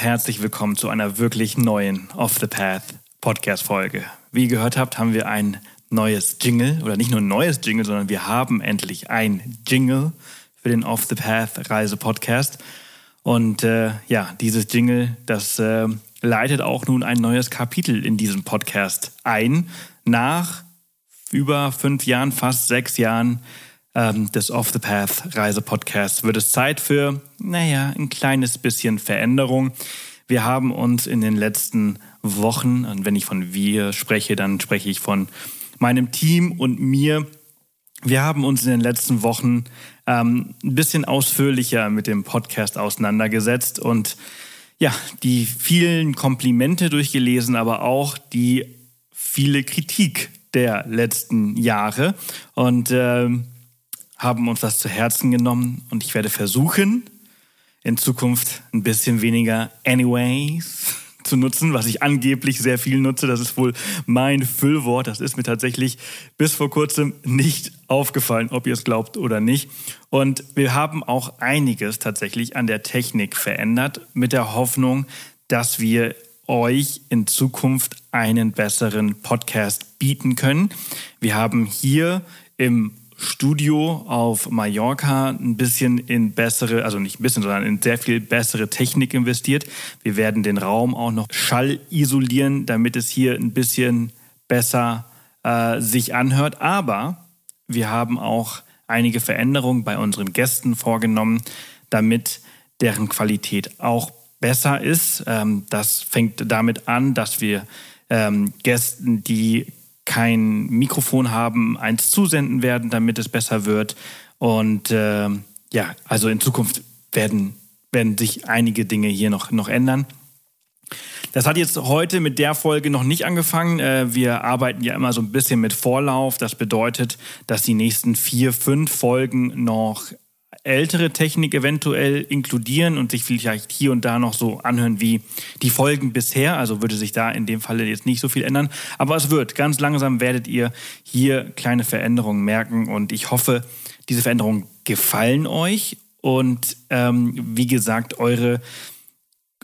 Herzlich willkommen zu einer wirklich neuen Off the Path Podcast Folge. Wie ihr gehört habt, haben wir ein neues Jingle oder nicht nur ein neues Jingle, sondern wir haben endlich ein Jingle für den Off the Path Reise Podcast. Und äh, ja, dieses Jingle, das äh, leitet auch nun ein neues Kapitel in diesem Podcast ein. Nach über fünf Jahren, fast sechs Jahren ähm, des Off the Path Reise Podcasts wird es Zeit für, naja, ein kleines bisschen Veränderung. Wir haben uns in den letzten Wochen, und wenn ich von wir spreche, dann spreche ich von meinem Team und mir. Wir haben uns in den letzten Wochen ähm, ein bisschen ausführlicher mit dem Podcast auseinandergesetzt und ja, die vielen Komplimente durchgelesen, aber auch die viele Kritik der letzten Jahre und äh, haben uns das zu Herzen genommen und ich werde versuchen, in Zukunft ein bisschen weniger Anyways zu nutzen, was ich angeblich sehr viel nutze. Das ist wohl mein Füllwort. Das ist mir tatsächlich bis vor kurzem nicht aufgefallen, ob ihr es glaubt oder nicht. Und wir haben auch einiges tatsächlich an der Technik verändert, mit der Hoffnung, dass wir euch in Zukunft einen besseren Podcast bieten können. Wir haben hier im Studio auf Mallorca ein bisschen in bessere, also nicht ein bisschen, sondern in sehr viel bessere Technik investiert. Wir werden den Raum auch noch schallisolieren, damit es hier ein bisschen besser äh, sich anhört. Aber wir haben auch einige Veränderungen bei unseren Gästen vorgenommen, damit deren Qualität auch besser ist. Ähm, das fängt damit an, dass wir ähm, Gästen, die kein Mikrofon haben, eins zusenden werden, damit es besser wird. Und äh, ja, also in Zukunft werden, werden sich einige Dinge hier noch, noch ändern. Das hat jetzt heute mit der Folge noch nicht angefangen. Äh, wir arbeiten ja immer so ein bisschen mit Vorlauf. Das bedeutet, dass die nächsten vier, fünf Folgen noch ältere Technik eventuell inkludieren und sich vielleicht hier und da noch so anhören wie die Folgen bisher. Also würde sich da in dem Falle jetzt nicht so viel ändern. Aber es wird. Ganz langsam werdet ihr hier kleine Veränderungen merken und ich hoffe, diese Veränderungen gefallen euch und ähm, wie gesagt, eure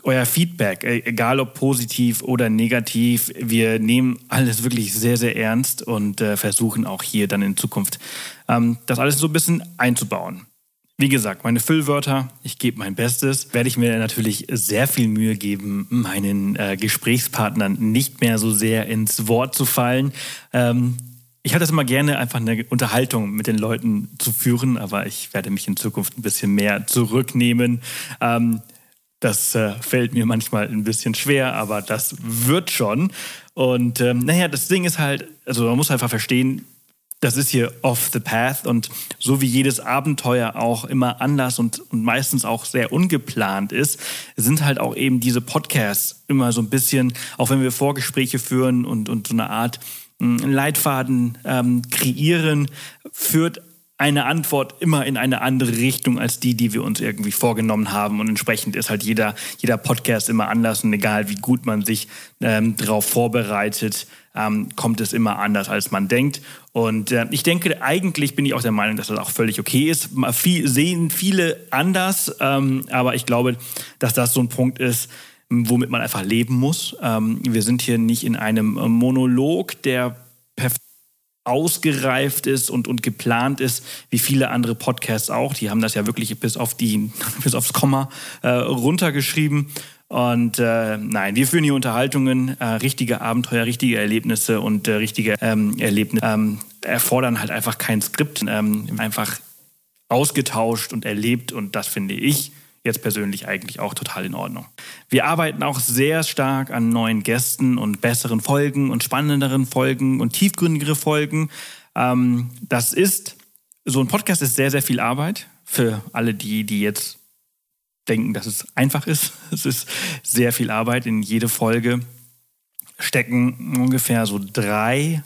euer Feedback, e-, egal ob positiv oder negativ, wir nehmen alles wirklich sehr, sehr ernst und äh, versuchen auch hier dann in Zukunft ähm, das alles so ein bisschen einzubauen. Wie gesagt, meine Füllwörter, ich gebe mein Bestes, werde ich mir natürlich sehr viel Mühe geben, meinen äh, Gesprächspartnern nicht mehr so sehr ins Wort zu fallen. Ähm, ich hatte es immer gerne, einfach eine Unterhaltung mit den Leuten zu führen, aber ich werde mich in Zukunft ein bisschen mehr zurücknehmen. Ähm, das äh, fällt mir manchmal ein bisschen schwer, aber das wird schon. Und ähm, naja, das Ding ist halt, also man muss einfach verstehen, das ist hier off the path und so wie jedes Abenteuer auch immer anders und, und meistens auch sehr ungeplant ist, sind halt auch eben diese Podcasts immer so ein bisschen, auch wenn wir Vorgespräche führen und, und so eine Art hm, Leitfaden ähm, kreieren, führt eine Antwort immer in eine andere Richtung als die, die wir uns irgendwie vorgenommen haben. Und entsprechend ist halt jeder, jeder Podcast immer anders und egal wie gut man sich ähm, darauf vorbereitet, ähm, kommt es immer anders, als man denkt. Und äh, ich denke, eigentlich bin ich auch der Meinung, dass das auch völlig okay ist. Viel, sehen viele anders, ähm, aber ich glaube, dass das so ein Punkt ist, womit man einfach leben muss. Ähm, wir sind hier nicht in einem Monolog, der perfekt ausgereift ist und, und geplant ist, wie viele andere Podcasts auch. Die haben das ja wirklich bis auf die, bis aufs Komma äh, runtergeschrieben. Und äh, nein, wir führen hier Unterhaltungen, äh, richtige Abenteuer, richtige Erlebnisse und äh, richtige ähm, Erlebnisse ähm, erfordern halt einfach kein Skript, ähm, einfach ausgetauscht und erlebt und das finde ich jetzt persönlich eigentlich auch total in Ordnung. Wir arbeiten auch sehr stark an neuen Gästen und besseren Folgen und spannenderen Folgen und tiefgründigere Folgen. Ähm, das ist, so ein Podcast ist sehr, sehr viel Arbeit für alle die, die jetzt denken, dass es einfach ist. Es ist sehr viel Arbeit. In jede Folge stecken ungefähr so drei,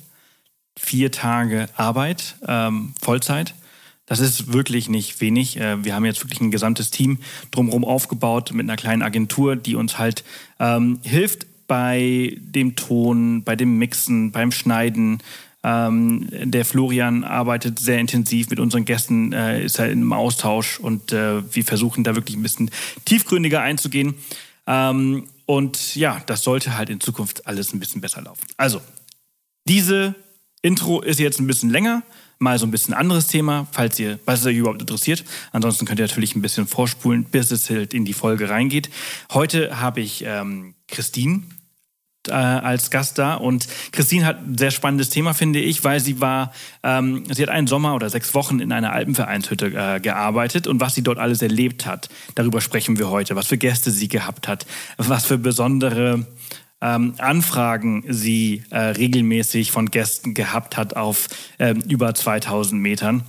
vier Tage Arbeit, ähm, Vollzeit. Das ist wirklich nicht wenig. Äh, wir haben jetzt wirklich ein gesamtes Team drumherum aufgebaut mit einer kleinen Agentur, die uns halt ähm, hilft bei dem Ton, bei dem Mixen, beim Schneiden, Ähm, der Florian arbeitet sehr intensiv mit unseren Gästen, äh, ist halt im Austausch und äh, wir versuchen da wirklich ein bisschen tiefgründiger einzugehen. Ähm, und ja, das sollte halt in Zukunft alles ein bisschen besser laufen. Also, diese Intro ist jetzt ein bisschen länger, mal so ein bisschen anderes Thema, falls ihr, was euch überhaupt interessiert. Ansonsten könnt ihr natürlich ein bisschen vorspulen, bis es halt in die Folge reingeht. Heute habe ich ähm, Christine äh, als Gast da. Und Christine hat ein sehr spannendes Thema, finde ich, weil sie war, ähm, sie hat einen Sommer oder sechs Wochen in einer Alpenvereinshütte äh, gearbeitet und was sie dort alles erlebt hat, darüber sprechen wir heute. Was für Gäste sie gehabt hat, was für besondere ähm, Anfragen sie äh, regelmäßig von Gästen gehabt hat auf ähm, über 2000 Metern.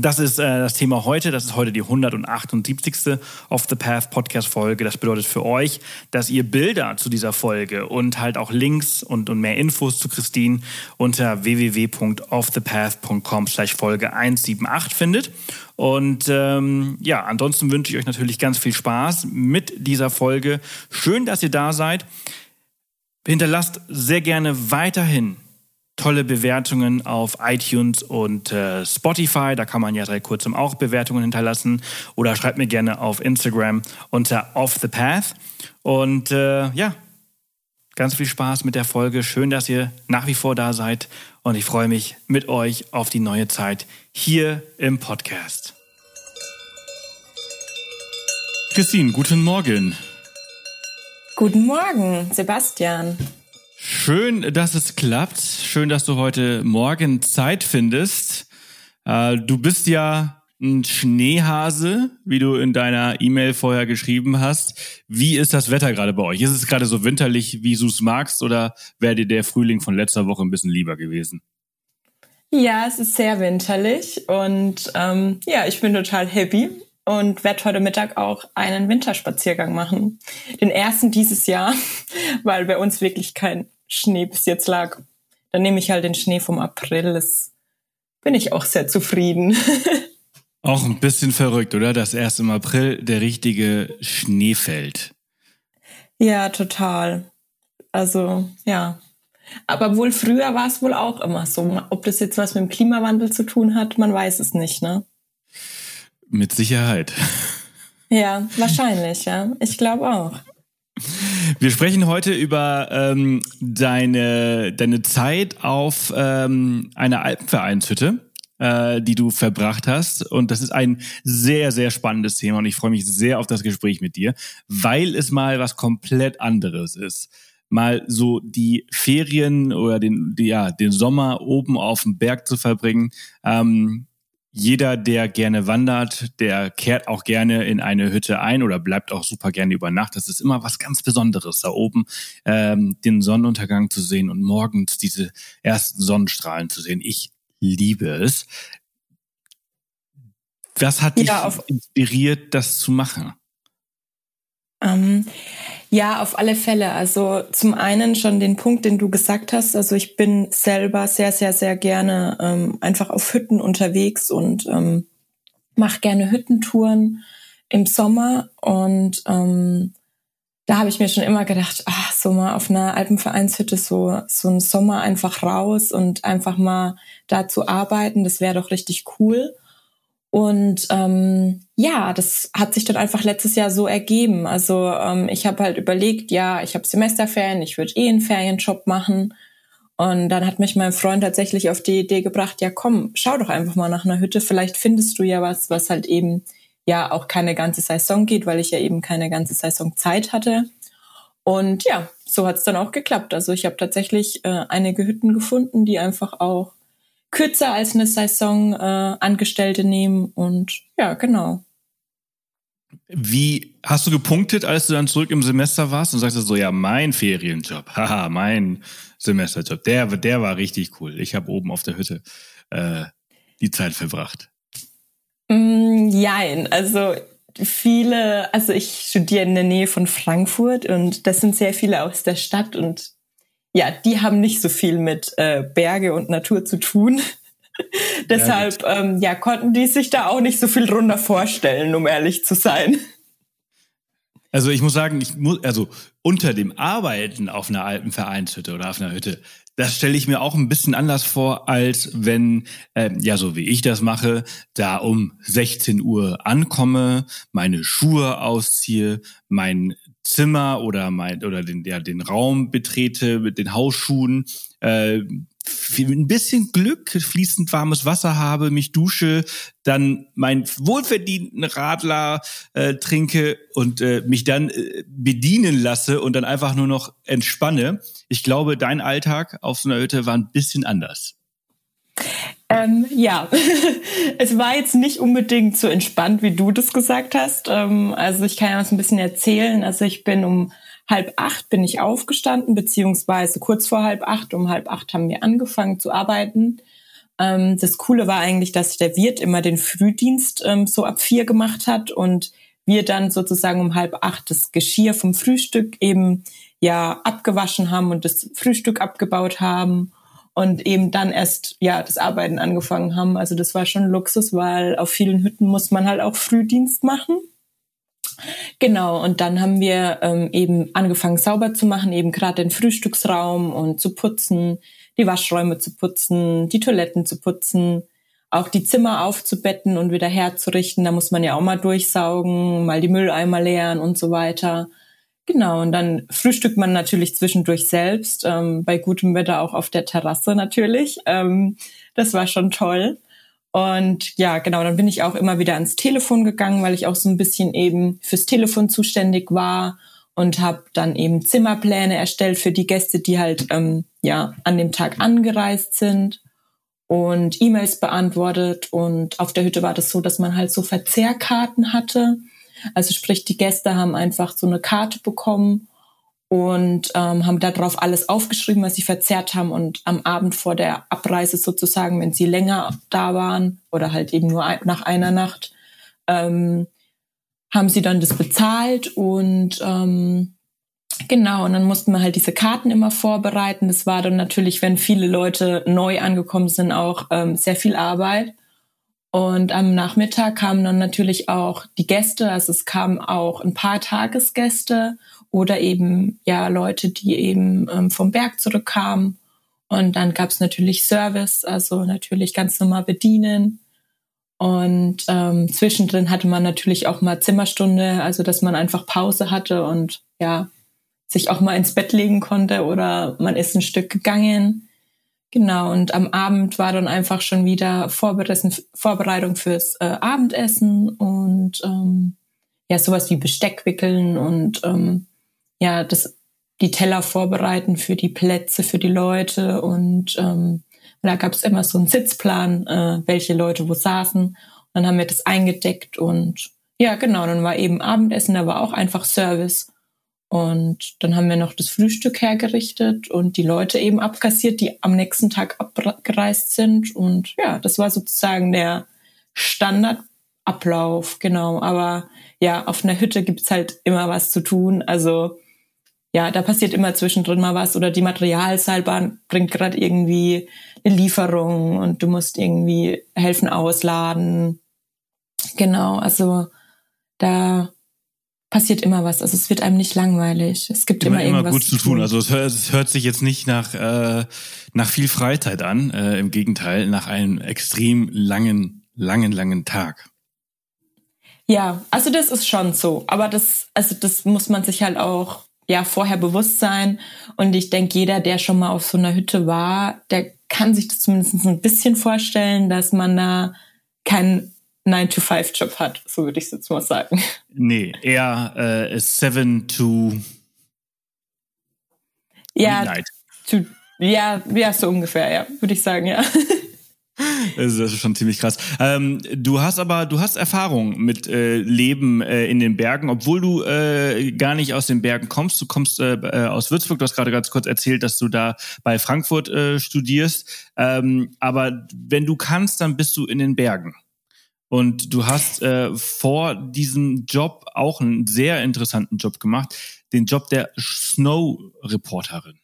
Das ist äh, das Thema heute. Das ist heute die 178. Off the Path Podcast Folge. Das bedeutet für euch, dass ihr Bilder zu dieser Folge und halt auch Links und, und mehr Infos zu Christine unter www.offthepath.com slash Folge 178 findet. Und ähm, ja, ansonsten wünsche ich euch natürlich ganz viel Spaß mit dieser Folge. Schön, dass ihr da seid. Hinterlasst sehr gerne weiterhin tolle Bewertungen auf iTunes und äh, Spotify. Da kann man ja seit kurzem auch Bewertungen hinterlassen. Oder schreibt mir gerne auf Instagram unter Off the Path. Und äh, ja, ganz viel Spaß mit der Folge. Schön, dass ihr nach wie vor da seid. Und ich freue mich mit euch auf die neue Zeit hier im Podcast. Christine, guten Morgen. Guten Morgen, Sebastian. Schön, dass es klappt. Schön, dass du heute Morgen Zeit findest. Äh, du bist ja ein Schneehase, wie du in deiner E-Mail vorher geschrieben hast. Wie ist das Wetter gerade bei euch? Ist es gerade so winterlich, wie du es magst, oder wäre dir der Frühling von letzter Woche ein bisschen lieber gewesen? Ja, es ist sehr winterlich und ähm, ja, ich bin total happy und werde heute Mittag auch einen Winterspaziergang machen. Den ersten dieses Jahr, weil bei uns wirklich kein Schnee bis jetzt lag. Dann nehme ich halt den Schnee vom April. Das bin ich auch sehr zufrieden. Auch ein bisschen verrückt, oder? Dass erst im April der richtige Schnee fällt. Ja, total. Also, ja. Aber wohl früher war es wohl auch immer so. Ob das jetzt was mit dem Klimawandel zu tun hat, man weiß es nicht, ne? Mit Sicherheit. Ja, wahrscheinlich, ja. Ich glaube auch. Wir sprechen heute über ähm, deine, deine Zeit auf ähm, einer Alpenvereinshütte, äh, die du verbracht hast. Und das ist ein sehr, sehr spannendes Thema und ich freue mich sehr auf das Gespräch mit dir, weil es mal was komplett anderes ist. Mal so die Ferien oder den, die, ja, den Sommer oben auf dem Berg zu verbringen. Ähm, jeder, der gerne wandert, der kehrt auch gerne in eine Hütte ein oder bleibt auch super gerne über Nacht. Das ist immer was ganz Besonderes, da oben ähm, den Sonnenuntergang zu sehen und morgens diese ersten Sonnenstrahlen zu sehen. Ich liebe es. Was hat dich ja, inspiriert, das zu machen? Ähm, ja, auf alle Fälle. Also zum einen schon den Punkt, den du gesagt hast. Also ich bin selber sehr, sehr, sehr gerne ähm, einfach auf Hütten unterwegs und ähm, mache gerne Hüttentouren im Sommer. Und ähm, da habe ich mir schon immer gedacht, ach, so mal auf einer Alpenvereinshütte so so ein Sommer einfach raus und einfach mal da zu arbeiten, das wäre doch richtig cool. Und ähm, ja, das hat sich dann einfach letztes Jahr so ergeben. Also ähm, ich habe halt überlegt, ja, ich habe Semesterferien, ich würde eh einen Ferienjob machen. Und dann hat mich mein Freund tatsächlich auf die Idee gebracht, ja komm, schau doch einfach mal nach einer Hütte, vielleicht findest du ja was, was halt eben ja auch keine ganze Saison geht, weil ich ja eben keine ganze Saison Zeit hatte. Und ja, so hat es dann auch geklappt. Also ich habe tatsächlich äh, einige Hütten gefunden, die einfach auch kürzer als eine Saison äh, Angestellte nehmen und ja, genau. Wie hast du gepunktet, als du dann zurück im Semester warst und sagst so, ja, mein Ferienjob, haha, mein Semesterjob, der, der war richtig cool. Ich habe oben auf der Hütte äh, die Zeit verbracht. Mm, jein, also viele, also ich studiere in der Nähe von Frankfurt und das sind sehr viele aus der Stadt und ja, die haben nicht so viel mit äh, Berge und Natur zu tun. Deshalb ja, ähm, ja, konnten die sich da auch nicht so viel drunter vorstellen, um ehrlich zu sein. Also ich muss sagen, ich muss, also unter dem Arbeiten auf einer alten Vereinshütte oder auf einer Hütte, das stelle ich mir auch ein bisschen anders vor, als wenn, äh, ja, so wie ich das mache, da um 16 Uhr ankomme, meine Schuhe ausziehe, mein Zimmer oder mein oder den ja den Raum betrete mit den Hausschuhen, äh, ein bisschen Glück, fließend warmes Wasser habe, mich dusche, dann meinen wohlverdienten Radler äh, trinke und äh, mich dann äh, bedienen lasse und dann einfach nur noch entspanne. Ich glaube, dein Alltag auf so einer Hütte war ein bisschen anders. Ähm, ja, es war jetzt nicht unbedingt so entspannt, wie du das gesagt hast. Ähm, also ich kann ja was ein bisschen erzählen. Also ich bin um halb acht bin ich aufgestanden, beziehungsweise kurz vor halb acht, um halb acht haben wir angefangen zu arbeiten. Ähm, das Coole war eigentlich, dass der Wirt immer den Frühdienst ähm, so ab vier gemacht hat und wir dann sozusagen um halb acht das Geschirr vom Frühstück eben ja abgewaschen haben und das Frühstück abgebaut haben und eben dann erst ja das Arbeiten angefangen haben. Also das war schon Luxus, weil auf vielen Hütten muss man halt auch Frühdienst machen. Genau, und dann haben wir ähm, eben angefangen sauber zu machen, eben gerade den Frühstücksraum und zu putzen, die Waschräume zu putzen, die Toiletten zu putzen, auch die Zimmer aufzubetten und wieder herzurichten. Da muss man ja auch mal durchsaugen, mal die Mülleimer leeren und so weiter. Genau, und dann frühstückt man natürlich zwischendurch selbst, ähm, bei gutem Wetter auch auf der Terrasse natürlich. Ähm, das war schon toll. Und ja, genau, dann bin ich auch immer wieder ans Telefon gegangen, weil ich auch so ein bisschen eben fürs Telefon zuständig war und habe dann eben Zimmerpläne erstellt für die Gäste, die halt ähm, ja an dem Tag angereist sind und E-Mails beantwortet. Und auf der Hütte war das so, dass man halt so Verzehrkarten hatte. Also sprich, die Gäste haben einfach so eine Karte bekommen und ähm, haben darauf alles aufgeschrieben, was sie verzehrt haben. Und am Abend vor der Abreise sozusagen, wenn sie länger da waren oder halt eben nur nach einer Nacht, ähm, haben sie dann das bezahlt und ähm, genau, und dann mussten wir halt diese Karten immer vorbereiten. Das war dann natürlich, wenn viele Leute neu angekommen sind, auch ähm, sehr viel Arbeit. Und am Nachmittag kamen dann natürlich auch die Gäste, also es kamen auch ein paar Tagesgäste oder eben ja Leute, die eben ähm, vom Berg zurückkamen. Und dann gab es natürlich Service, also natürlich ganz normal bedienen. Und ähm, zwischendrin hatte man natürlich auch mal Zimmerstunde, also dass man einfach Pause hatte und ja, sich auch mal ins Bett legen konnte oder man ist ein Stück gegangen. Genau, und am Abend war dann einfach schon wieder Vorbereitung fürs äh, Abendessen und ähm, ja, sowas wie Besteck wickeln und ähm, ja, das, die Teller vorbereiten für die Plätze, für die Leute und ähm, da gab es immer so einen Sitzplan, äh, welche Leute wo saßen. Und dann haben wir das eingedeckt und ja, genau, dann war eben Abendessen, da war auch einfach Service. Und dann haben wir noch das Frühstück hergerichtet und die Leute eben abkassiert, die am nächsten Tag abgereist sind. Und ja, das war sozusagen der Standardablauf, genau. Aber ja, auf einer Hütte gibt's halt immer was zu tun. Also ja, da passiert immer zwischendrin mal was oder die Materialseilbahn bringt gerade irgendwie eine Lieferung und du musst irgendwie helfen ausladen. Genau, also da passiert immer was. Also es wird einem nicht langweilig. Es gibt immer, immer irgendwas gut zu tun. tun. Also es hört, es hört, sich jetzt nicht nach äh, nach viel Freizeit an. Äh, Im Gegenteil, nach einem extrem langen, langen, langen Tag. Ja, also das ist schon so. Aber das, also das muss man sich halt auch ja vorher bewusst sein. Und ich denke, jeder, der schon mal auf so einer Hütte war, der kann sich das zumindest ein bisschen vorstellen, dass man da keinen 9-to-5-Job hat, so würde ich es jetzt mal sagen. Nee, eher äh, 7 to ja, To, ja, ja, so ungefähr, ja, würde ich sagen, ja. Das ist schon ziemlich krass. Ähm, du hast aber, du hast Erfahrung mit äh, Leben äh, in den Bergen, obwohl du äh, gar nicht aus den Bergen kommst. Du kommst äh, äh, aus Würzburg. Du hast gerade ganz kurz erzählt, dass du da bei Frankfurt äh, studierst. Ähm, aber wenn du kannst, dann bist du in den Bergen. Und du hast äh, vor diesem Job auch einen sehr interessanten Job gemacht, den Job der Snow-Reporterin.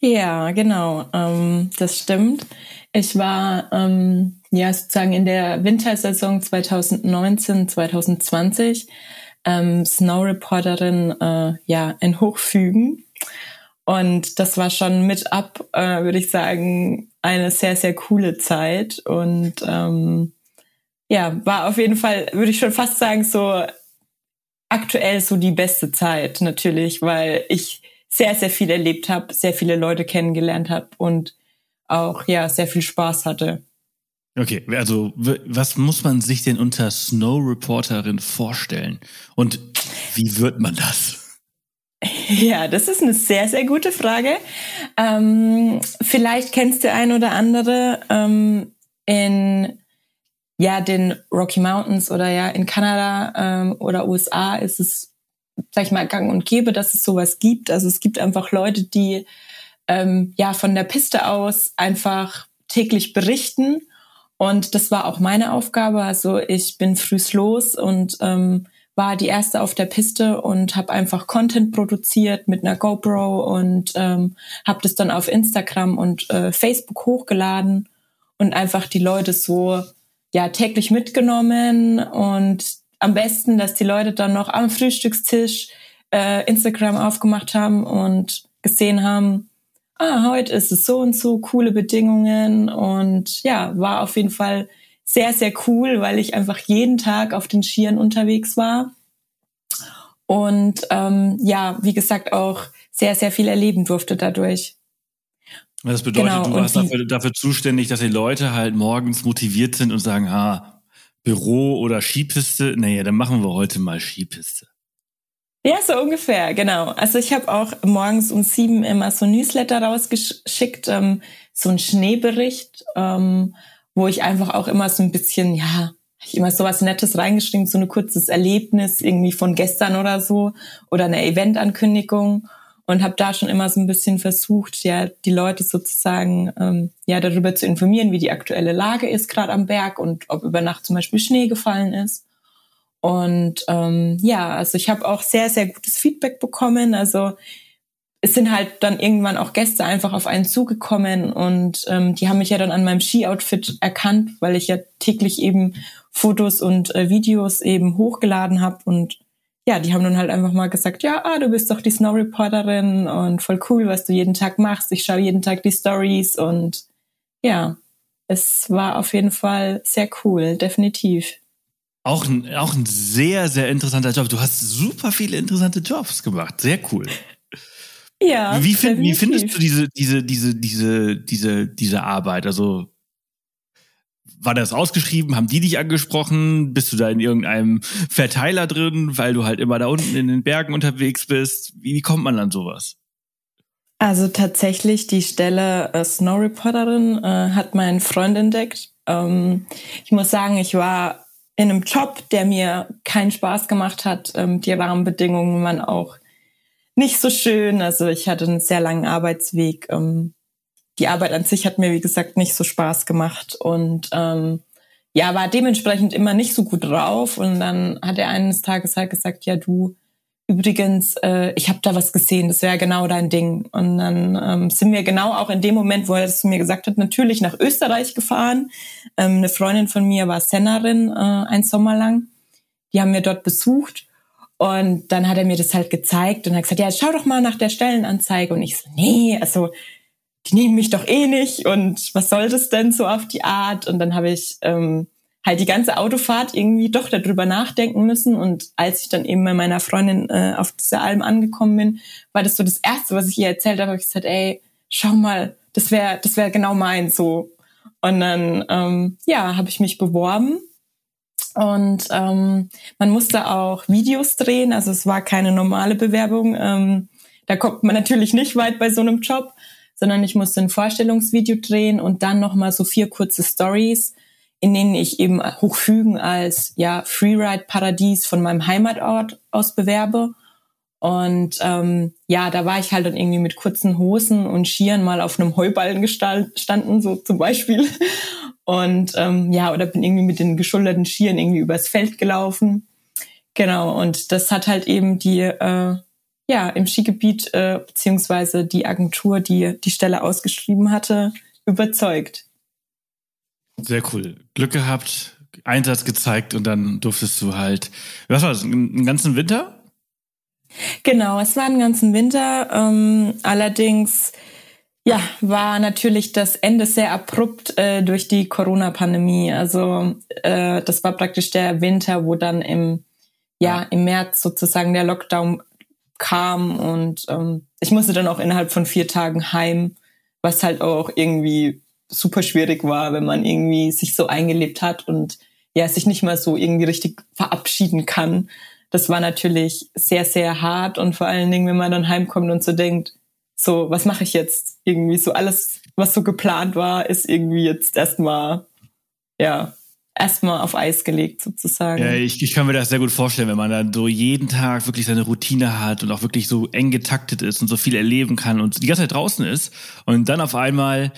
Ja, genau, ähm, das stimmt. Ich war ähm, ja sozusagen in der Wintersaison 2019, 2020 ähm, Snow Reporterin äh, ja in Hochfügen. Und das war schon mit ab, äh, würde ich sagen, eine sehr, sehr coole Zeit. Und ähm, ja, war auf jeden Fall, würde ich schon fast sagen, so aktuell so die beste Zeit natürlich, weil ich sehr, sehr viel erlebt habe, sehr viele Leute kennengelernt habe und auch ja sehr viel Spaß hatte. Okay, also was muss man sich denn unter Snow Reporterin vorstellen? Und wie wird man das? Ja, das ist eine sehr, sehr gute Frage. Ähm, vielleicht kennst du ein oder andere ähm, in ja den Rocky Mountains oder ja in Kanada ähm, oder USA ist es, sag ich mal, gang und gäbe, dass es sowas gibt. Also es gibt einfach Leute, die ähm, ja von der Piste aus einfach täglich berichten. Und das war auch meine Aufgabe. Also ich bin frühs los und ähm, war die erste auf der Piste und habe einfach Content produziert mit einer GoPro und ähm, habe das dann auf Instagram und äh, Facebook hochgeladen und einfach die Leute so ja täglich mitgenommen und am besten, dass die Leute dann noch am Frühstückstisch äh, Instagram aufgemacht haben und gesehen haben, ah, heute ist es so und so, coole Bedingungen und ja, war auf jeden Fall sehr, sehr cool, weil ich einfach jeden Tag auf den Skiern unterwegs war und ähm, ja, wie gesagt, auch sehr, sehr viel erleben durfte dadurch. Das bedeutet, genau, du warst dafür, dafür zuständig, dass die Leute halt morgens motiviert sind und sagen, ah, Büro oder Skipiste, naja, dann machen wir heute mal Skipiste. Ja, so ungefähr, genau. Also ich habe auch morgens um sieben immer so ein Newsletter rausgeschickt, ähm, so ein Schneebericht, ähm, wo ich einfach auch immer so ein bisschen, ja, ich immer so was Nettes reingeschrieben, so ein kurzes Erlebnis irgendwie von gestern oder so oder eine Eventankündigung und habe da schon immer so ein bisschen versucht, ja, die Leute sozusagen ähm, ja darüber zu informieren, wie die aktuelle Lage ist gerade am Berg und ob über Nacht zum Beispiel Schnee gefallen ist. Und ähm, ja, also ich habe auch sehr, sehr gutes Feedback bekommen. Also es sind halt dann irgendwann auch Gäste einfach auf einen zugekommen und ähm, die haben mich ja dann an meinem Ski-Outfit erkannt, weil ich ja täglich eben Fotos und äh, Videos eben hochgeladen habe und ja, die haben dann halt einfach mal gesagt, ja, ah, du bist doch die Snow Reporterin und voll cool, was du jeden Tag machst. Ich schaue jeden Tag die Stories und ja, es war auf jeden Fall sehr cool, definitiv. Auch ein, auch ein sehr, sehr interessanter Job. Du hast super viele interessante Jobs gemacht. Sehr cool. Ja. Wie, find, wie findest du diese, diese, diese, diese, diese, diese Arbeit? Also, war das ausgeschrieben? Haben die dich angesprochen? Bist du da in irgendeinem Verteiler drin, weil du halt immer da unten in den Bergen unterwegs bist? Wie, wie kommt man an sowas? Also tatsächlich die Stelle äh, Snow Reporterin äh, hat mein Freund entdeckt. Ähm, ich muss sagen, ich war in einem Job, der mir keinen Spaß gemacht hat. Ähm, die Rahmenbedingungen waren auch nicht so schön. Also ich hatte einen sehr langen Arbeitsweg. Ähm, die Arbeit an sich hat mir, wie gesagt, nicht so Spaß gemacht und ähm, ja, war dementsprechend immer nicht so gut drauf. Und dann hat er eines Tages halt gesagt, ja, du, übrigens, äh, ich habe da was gesehen, das wäre genau dein Ding. Und dann ähm, sind wir genau auch in dem Moment, wo er das zu mir gesagt hat, natürlich nach Österreich gefahren. Ähm, eine Freundin von mir war Sennerin äh, ein Sommer lang. Die haben wir dort besucht. Und dann hat er mir das halt gezeigt und hat gesagt, ja, schau doch mal nach der Stellenanzeige. Und ich so, nee, also die nehmen mich doch eh nicht und was soll das denn so auf die Art? Und dann habe ich ähm, halt die ganze Autofahrt irgendwie doch darüber nachdenken müssen. Und als ich dann eben bei meiner Freundin äh, auf dieser Alm angekommen bin, war das so das Erste, was ich ihr erzählt habe. Hab ich gesagt, ey, schau mal, das wäre das wäre genau mein so. Und dann ähm, ja, habe ich mich beworben und ähm, man musste auch Videos drehen. Also es war keine normale Bewerbung. Ähm, da kommt man natürlich nicht weit bei so einem Job, sondern ich musste ein Vorstellungsvideo drehen und dann noch mal so vier kurze Stories in denen ich eben Hochfügen als ja Freeride-Paradies von meinem Heimatort aus bewerbe. Und ähm, ja, da war ich halt dann irgendwie mit kurzen Hosen und Skiern mal auf einem Heuballen gestanden, so zum Beispiel. Und ähm, ja, oder bin irgendwie mit den geschulterten Skiern irgendwie übers Feld gelaufen. Genau, und das hat halt eben die, äh, ja, im Skigebiet, äh, beziehungsweise die Agentur, die die Stelle ausgeschrieben hatte, überzeugt. Sehr cool. Glück gehabt, Einsatz gezeigt und dann durftest du halt, was war das, einen ganzen Winter? Genau, es war einen ganzen Winter. Ähm, allerdings, ja, war natürlich das Ende sehr abrupt äh, durch die Corona-Pandemie. Also äh, das war praktisch der Winter, wo dann im, ja, im März sozusagen der Lockdown kam und ähm, ich musste dann auch innerhalb von vier Tagen heim, was halt auch irgendwie super schwierig war, wenn man irgendwie sich so eingelebt hat und ja, sich nicht mal so irgendwie richtig verabschieden kann. Das war natürlich sehr, sehr hart und vor allen Dingen, wenn man dann heimkommt und so denkt, so, was mache ich jetzt? Irgendwie so alles, was so geplant war, ist irgendwie jetzt erstmal, ja, erstmal auf Eis gelegt sozusagen. Ja, ich, ich kann mir das sehr gut vorstellen, wenn man dann so jeden Tag wirklich seine Routine hat und auch wirklich so eng getaktet ist und so viel erleben kann und die ganze Zeit draußen ist und dann auf einmal,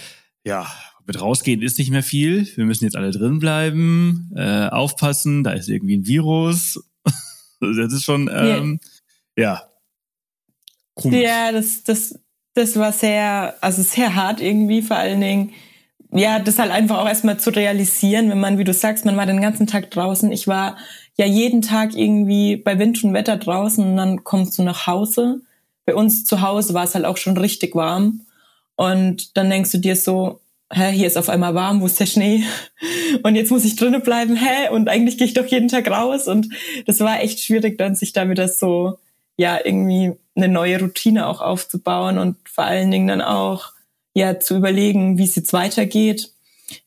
ja, mit rausgehen ist nicht mehr viel. Wir müssen jetzt alle drin bleiben, äh, aufpassen, da ist irgendwie ein Virus. das ist schon, ähm, yeah. ja. Komisch. Ja, das, das, das war sehr, also sehr hart irgendwie, vor allen Dingen ja, das halt einfach auch erstmal zu realisieren, wenn man, wie du sagst, man war den ganzen Tag draußen. Ich war ja jeden Tag irgendwie bei Wind und Wetter draußen und dann kommst du nach Hause. Bei uns zu Hause war es halt auch schon richtig warm. Und dann denkst du dir so, hä, hier ist auf einmal warm, wo ist der Schnee? Und jetzt muss ich drinnen bleiben, hä? Und eigentlich gehe ich doch jeden Tag raus. Und das war echt schwierig, dann sich da wieder so, ja, irgendwie eine neue Routine auch aufzubauen und vor allen Dingen dann auch ja zu überlegen, wie es jetzt weitergeht.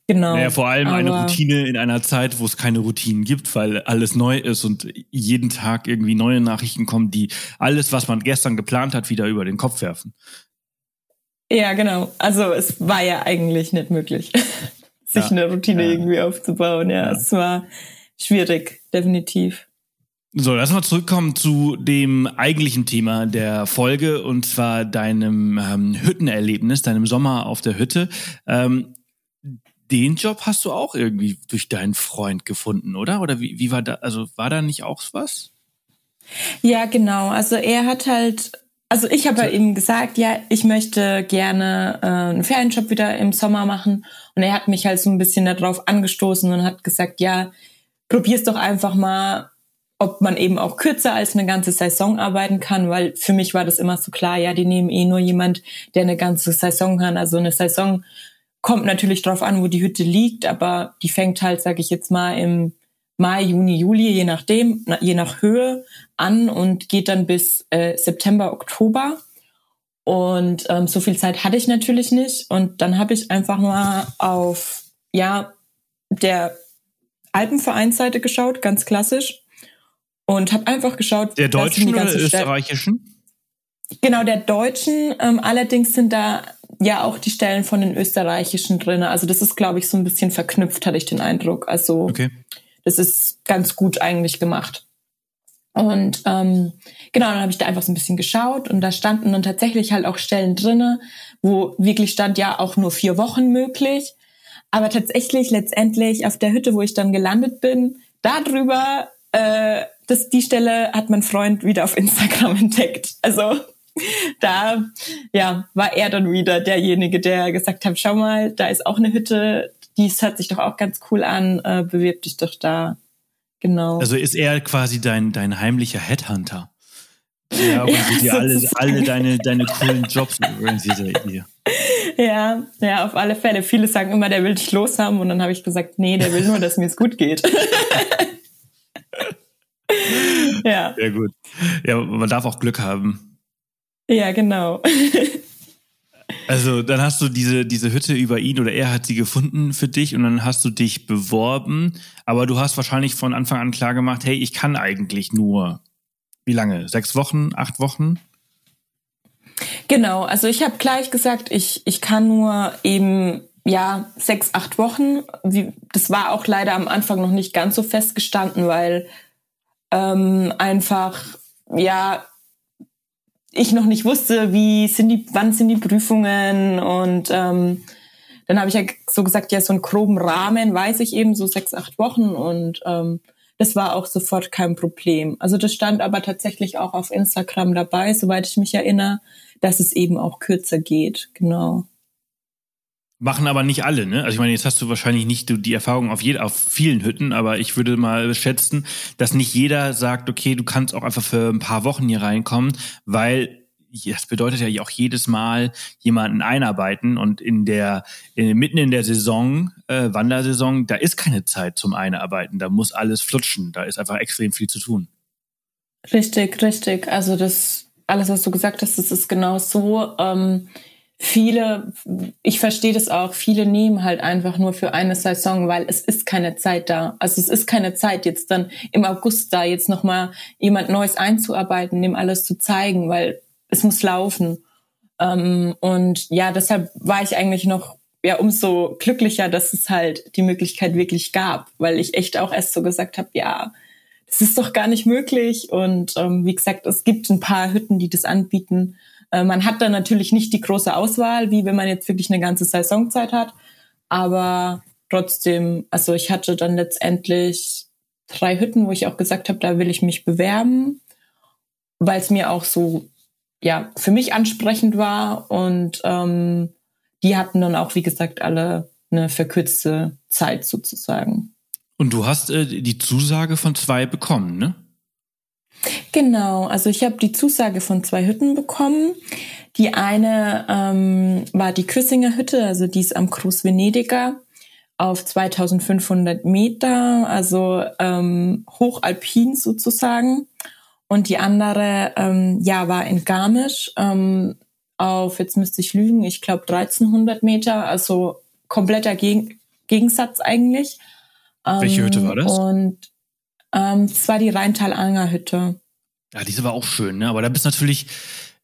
Genau. Naja, vor allem eine Routine in einer Zeit, wo es keine Routinen gibt, weil alles neu ist und jeden Tag irgendwie neue Nachrichten kommen, die alles, was man gestern geplant hat, wieder über den Kopf werfen. Ja, genau. Also es war ja eigentlich nicht möglich, sich ja. eine Routine ja. irgendwie aufzubauen. Ja, ja, es war schwierig, definitiv. So, lass mal zurückkommen zu dem eigentlichen Thema der Folge und zwar deinem ähm, Hüttenerlebnis, deinem Sommer auf der Hütte. Ähm, den Job hast du auch irgendwie durch deinen Freund gefunden, oder? Oder wie, wie war da, also war da nicht auch was? Ja, genau. Also er hat halt, also ich habe so. ihm gesagt, ja, ich möchte gerne äh, einen Ferienjob wieder im Sommer machen. Und er hat mich halt so ein bisschen darauf angestoßen und hat gesagt, ja, probier's doch einfach mal ob man eben auch kürzer als eine ganze Saison arbeiten kann, weil für mich war das immer so klar, ja, die nehmen eh nur jemand, der eine ganze Saison kann. Also eine Saison kommt natürlich drauf an, wo die Hütte liegt, aber die fängt halt, sage ich jetzt mal, im Mai, Juni, Juli, je nachdem, je nach Höhe an und geht dann bis äh, September, Oktober. Und ähm, so viel Zeit hatte ich natürlich nicht. Und dann habe ich einfach mal auf ja der Alpenvereinsseite geschaut, ganz klassisch und habe einfach geschaut. Der deutschen oder der österreichischen? Genau, der deutschen. Ähm, allerdings sind da ja auch die Stellen von den österreichischen drin. Also das ist, glaube ich, so ein bisschen verknüpft, hatte ich den Eindruck. Also okay. das ist ganz gut eigentlich gemacht. Und ähm, genau, dann habe ich da einfach so ein bisschen geschaut und da standen dann tatsächlich halt auch Stellen drinne, wo wirklich stand ja auch nur vier Wochen möglich. Aber tatsächlich letztendlich auf der Hütte, wo ich dann gelandet bin, darüber äh, das, die Stelle hat mein Freund wieder auf Instagram entdeckt. Also da ja, war er dann wieder derjenige, der gesagt hat, schau mal, da ist auch eine Hütte, die hört sich doch auch ganz cool an, äh, bewirb dich doch da. Genau. Also ist er quasi dein, dein heimlicher Headhunter. Ja, organisiert ja, alle, alle deine, deine coolen Jobs organisiert er hier. Ja, ja, auf alle Fälle. Viele sagen immer, der will dich loshaben und dann habe ich gesagt, nee, der will nur, dass mir es gut geht. ja. Sehr gut. Ja, man darf auch Glück haben. Ja, genau. Also dann hast du diese, diese Hütte über ihn oder er hat sie gefunden für dich und dann hast du dich beworben. Aber du hast wahrscheinlich von Anfang an klar gemacht, hey, ich kann eigentlich nur, wie lange? Sechs Wochen, acht Wochen? Genau, also ich habe gleich gesagt, ich, ich kann nur eben ja sechs, acht Wochen. Das war auch leider am Anfang noch nicht ganz so festgestanden, weil ähm, einfach, ja, ich noch nicht wusste, wie sind die, wann sind die Prüfungen und ähm, dann habe ich ja so gesagt, ja, so einen groben Rahmen weiß ich eben, so sechs, acht Wochen und ähm, das war auch sofort kein Problem. Also das stand aber tatsächlich auch auf Instagram dabei, soweit ich mich erinnere, dass es eben auch kürzer geht, genau. Machen aber nicht alle, ne? Also ich meine, jetzt hast du wahrscheinlich nicht die Erfahrung auf, jed auf vielen Hütten, aber ich würde mal schätzen, dass nicht jeder sagt, okay, du kannst auch einfach für ein paar Wochen hier reinkommen, weil das bedeutet ja auch jedes Mal jemanden einarbeiten und in der in, mitten in der Saison, äh, Wandersaison, da ist keine Zeit zum Einarbeiten, da muss alles flutschen, da ist einfach extrem viel zu tun. Richtig, richtig. Also das alles, was du gesagt hast, das ist genau so. Ähm, viele, ich verstehe das auch, viele nehmen halt einfach nur für eine Saison, weil es ist keine Zeit da. Also es ist keine Zeit jetzt dann im August da jetzt nochmal jemand Neues einzuarbeiten, dem alles zu zeigen, weil es muss laufen. Ähm, und ja, deshalb war ich eigentlich noch ja umso glücklicher, dass es halt die Möglichkeit wirklich gab, weil ich echt auch erst so gesagt habe, ja, das ist doch gar nicht möglich. Und ähm, wie gesagt, es gibt ein paar Hütten, die das anbieten. Äh, man hat da natürlich nicht die große Auswahl, wie wenn man jetzt wirklich eine ganze Saisonzeit hat. Aber trotzdem, also ich hatte dann letztendlich drei Hütten, wo ich auch gesagt habe, da will ich mich bewerben, weil es mir auch so ja für mich ansprechend war und ähm, die hatten dann auch wie gesagt alle eine verkürzte Zeit sozusagen. Und du hast äh, die Zusage von zwei bekommen, ne? Genau, also ich habe die Zusage von zwei Hütten bekommen. Die eine ähm, war die Küssinger Hütte, also die ist am Groß Venediger auf 2500 Meter, also ähm, hochalpin sozusagen. Und die andere, ähm, ja, war in Garmisch ähm, auf, jetzt müsste ich lügen, ich glaube 1300 Meter, also kompletter Geg Gegensatz eigentlich. Welche Hütte war das? Ähm, und ähm, das war die Rheintal-Anger Hütte. Ja, diese war auch schön, ne? Aber da bist natürlich,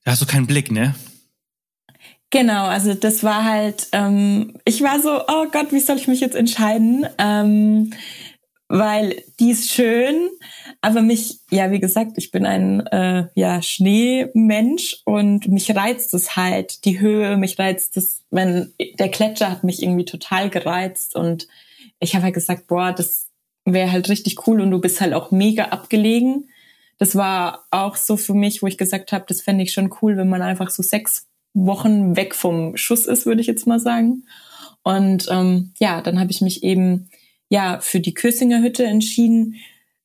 da hast du keinen Blick, ne? Genau, also das war halt, ähm, ich war so, oh Gott, wie soll ich mich jetzt entscheiden? Ähm, weil die ist schön, aber mich, ja, wie gesagt, ich bin ein äh, ja, Schneemensch und mich reizt es halt, die Höhe, mich reizt es, wenn der Gletscher hat mich irgendwie total gereizt und ich habe halt gesagt, boah, das wäre halt richtig cool und du bist halt auch mega abgelegen. Das war auch so für mich, wo ich gesagt habe, das fände ich schon cool, wenn man einfach so sechs Wochen weg vom Schuss ist, würde ich jetzt mal sagen. Und ähm, ja, dann habe ich mich eben ja für die Kösinger Hütte entschieden.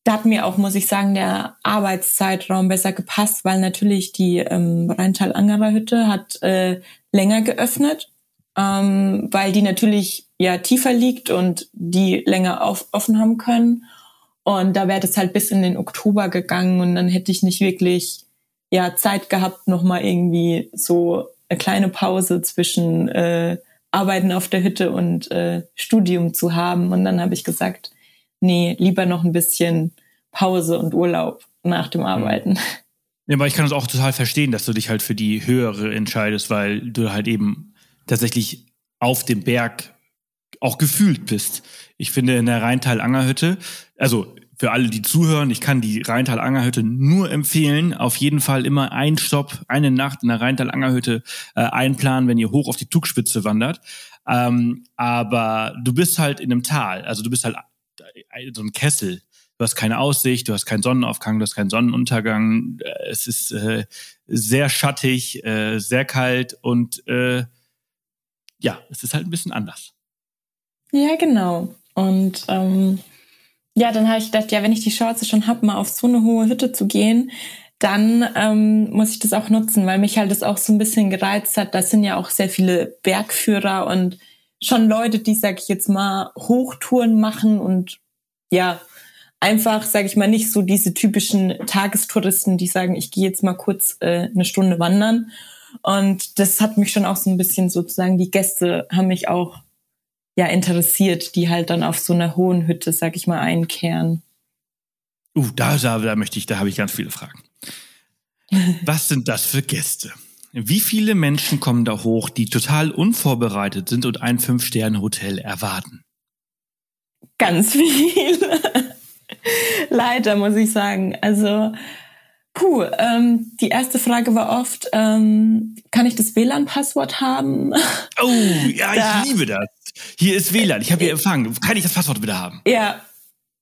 Da hat mir auch, muss ich sagen, der Arbeitszeitraum besser gepasst, weil natürlich die ähm, Rheintal-Angerer Hütte hat äh, länger geöffnet, ähm, weil die natürlich ja tiefer liegt und die länger auf, offen haben können. Und da wäre das halt bis in den Oktober gegangen und dann hätte ich nicht wirklich ja Zeit gehabt, nochmal irgendwie so eine kleine Pause zwischen äh, Arbeiten auf der Hütte und äh, Studium zu haben. Und dann habe ich gesagt, nee, lieber noch ein bisschen Pause und Urlaub nach dem Arbeiten. Ja, aber ich kann es auch total verstehen, dass du dich halt für die höhere entscheidest, weil du halt eben tatsächlich auf dem Berg auch gefühlt bist. Ich finde in der Rheintal-Angerhütte, also für alle, die zuhören, ich kann die Rheintal-Angerhütte nur empfehlen. Auf jeden Fall immer ein Stopp, eine Nacht in der Rheintal-Angerhütte äh, einplanen, wenn ihr hoch auf die Zugspitze wandert. Ähm, aber du bist halt in einem Tal, also du bist halt äh, so ein Kessel. Du hast keine Aussicht, du hast keinen Sonnenaufgang, du hast keinen Sonnenuntergang. Äh, es ist äh, sehr schattig, äh, sehr kalt und äh, ja, es ist halt ein bisschen anders. Ja, genau. Und ähm, ja, dann habe ich gedacht, ja, wenn ich die Chance schon habe, mal auf so eine hohe Hütte zu gehen, dann ähm, muss ich das auch nutzen, weil mich halt das auch so ein bisschen gereizt hat. Das sind ja auch sehr viele Bergführer und schon Leute, die, sag ich jetzt mal, Hochtouren machen und ja, einfach, sag ich mal, nicht so diese typischen Tagestouristen, die sagen, ich gehe jetzt mal kurz äh, eine Stunde wandern. Und das hat mich schon auch so ein bisschen sozusagen, die Gäste haben mich auch ja interessiert, die halt dann auf so einer hohen Hütte, sag ich mal, einkehren. Uh, da, da, da möchte ich, da habe ich ganz viele Fragen. Was sind das für Gäste? Wie viele Menschen kommen da hoch, die total unvorbereitet sind und ein Fünf-Sterne-Hotel erwarten? Ganz viele. Leider, muss ich sagen. Also, puh, ähm, die erste Frage war oft, ähm, kann ich das WLAN-Passwort haben? Oh, ja, da, ich liebe das. Hier ist WLAN, ich habe hier empfangen. Kann ich das Passwort wieder haben? Ja,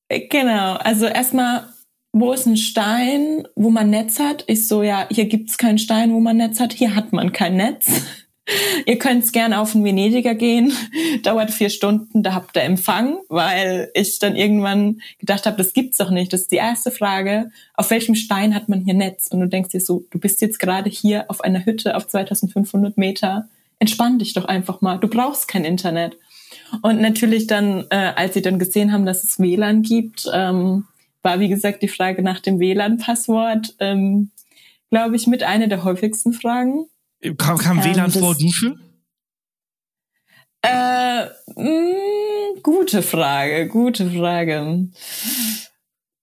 genau. Also erstmal, wo ist ein Stein, wo man Netz hat? Ich so, ja, hier gibt's keinen Stein, wo man Netz hat. Hier hat man kein Netz. Ihr könnt gerne auf den Venediger gehen, dauert vier Stunden, da habt ihr Empfang, weil ich dann irgendwann gedacht habe, das gibt's doch nicht. Das ist die erste Frage, auf welchem Stein hat man hier Netz? Und du denkst dir so, du bist jetzt gerade hier auf einer Hütte auf 2500 Meter, entspann dich doch einfach mal, du brauchst kein Internet. Und natürlich dann, äh, als sie dann gesehen haben, dass es WLAN gibt, ähm, war wie gesagt die Frage nach dem WLAN-Passwort, ähm, glaube ich, mit einer der häufigsten Fragen. Kam, kam ähm, WLAN vor Dusche? Äh, mh, mm, gute Frage, gute Frage.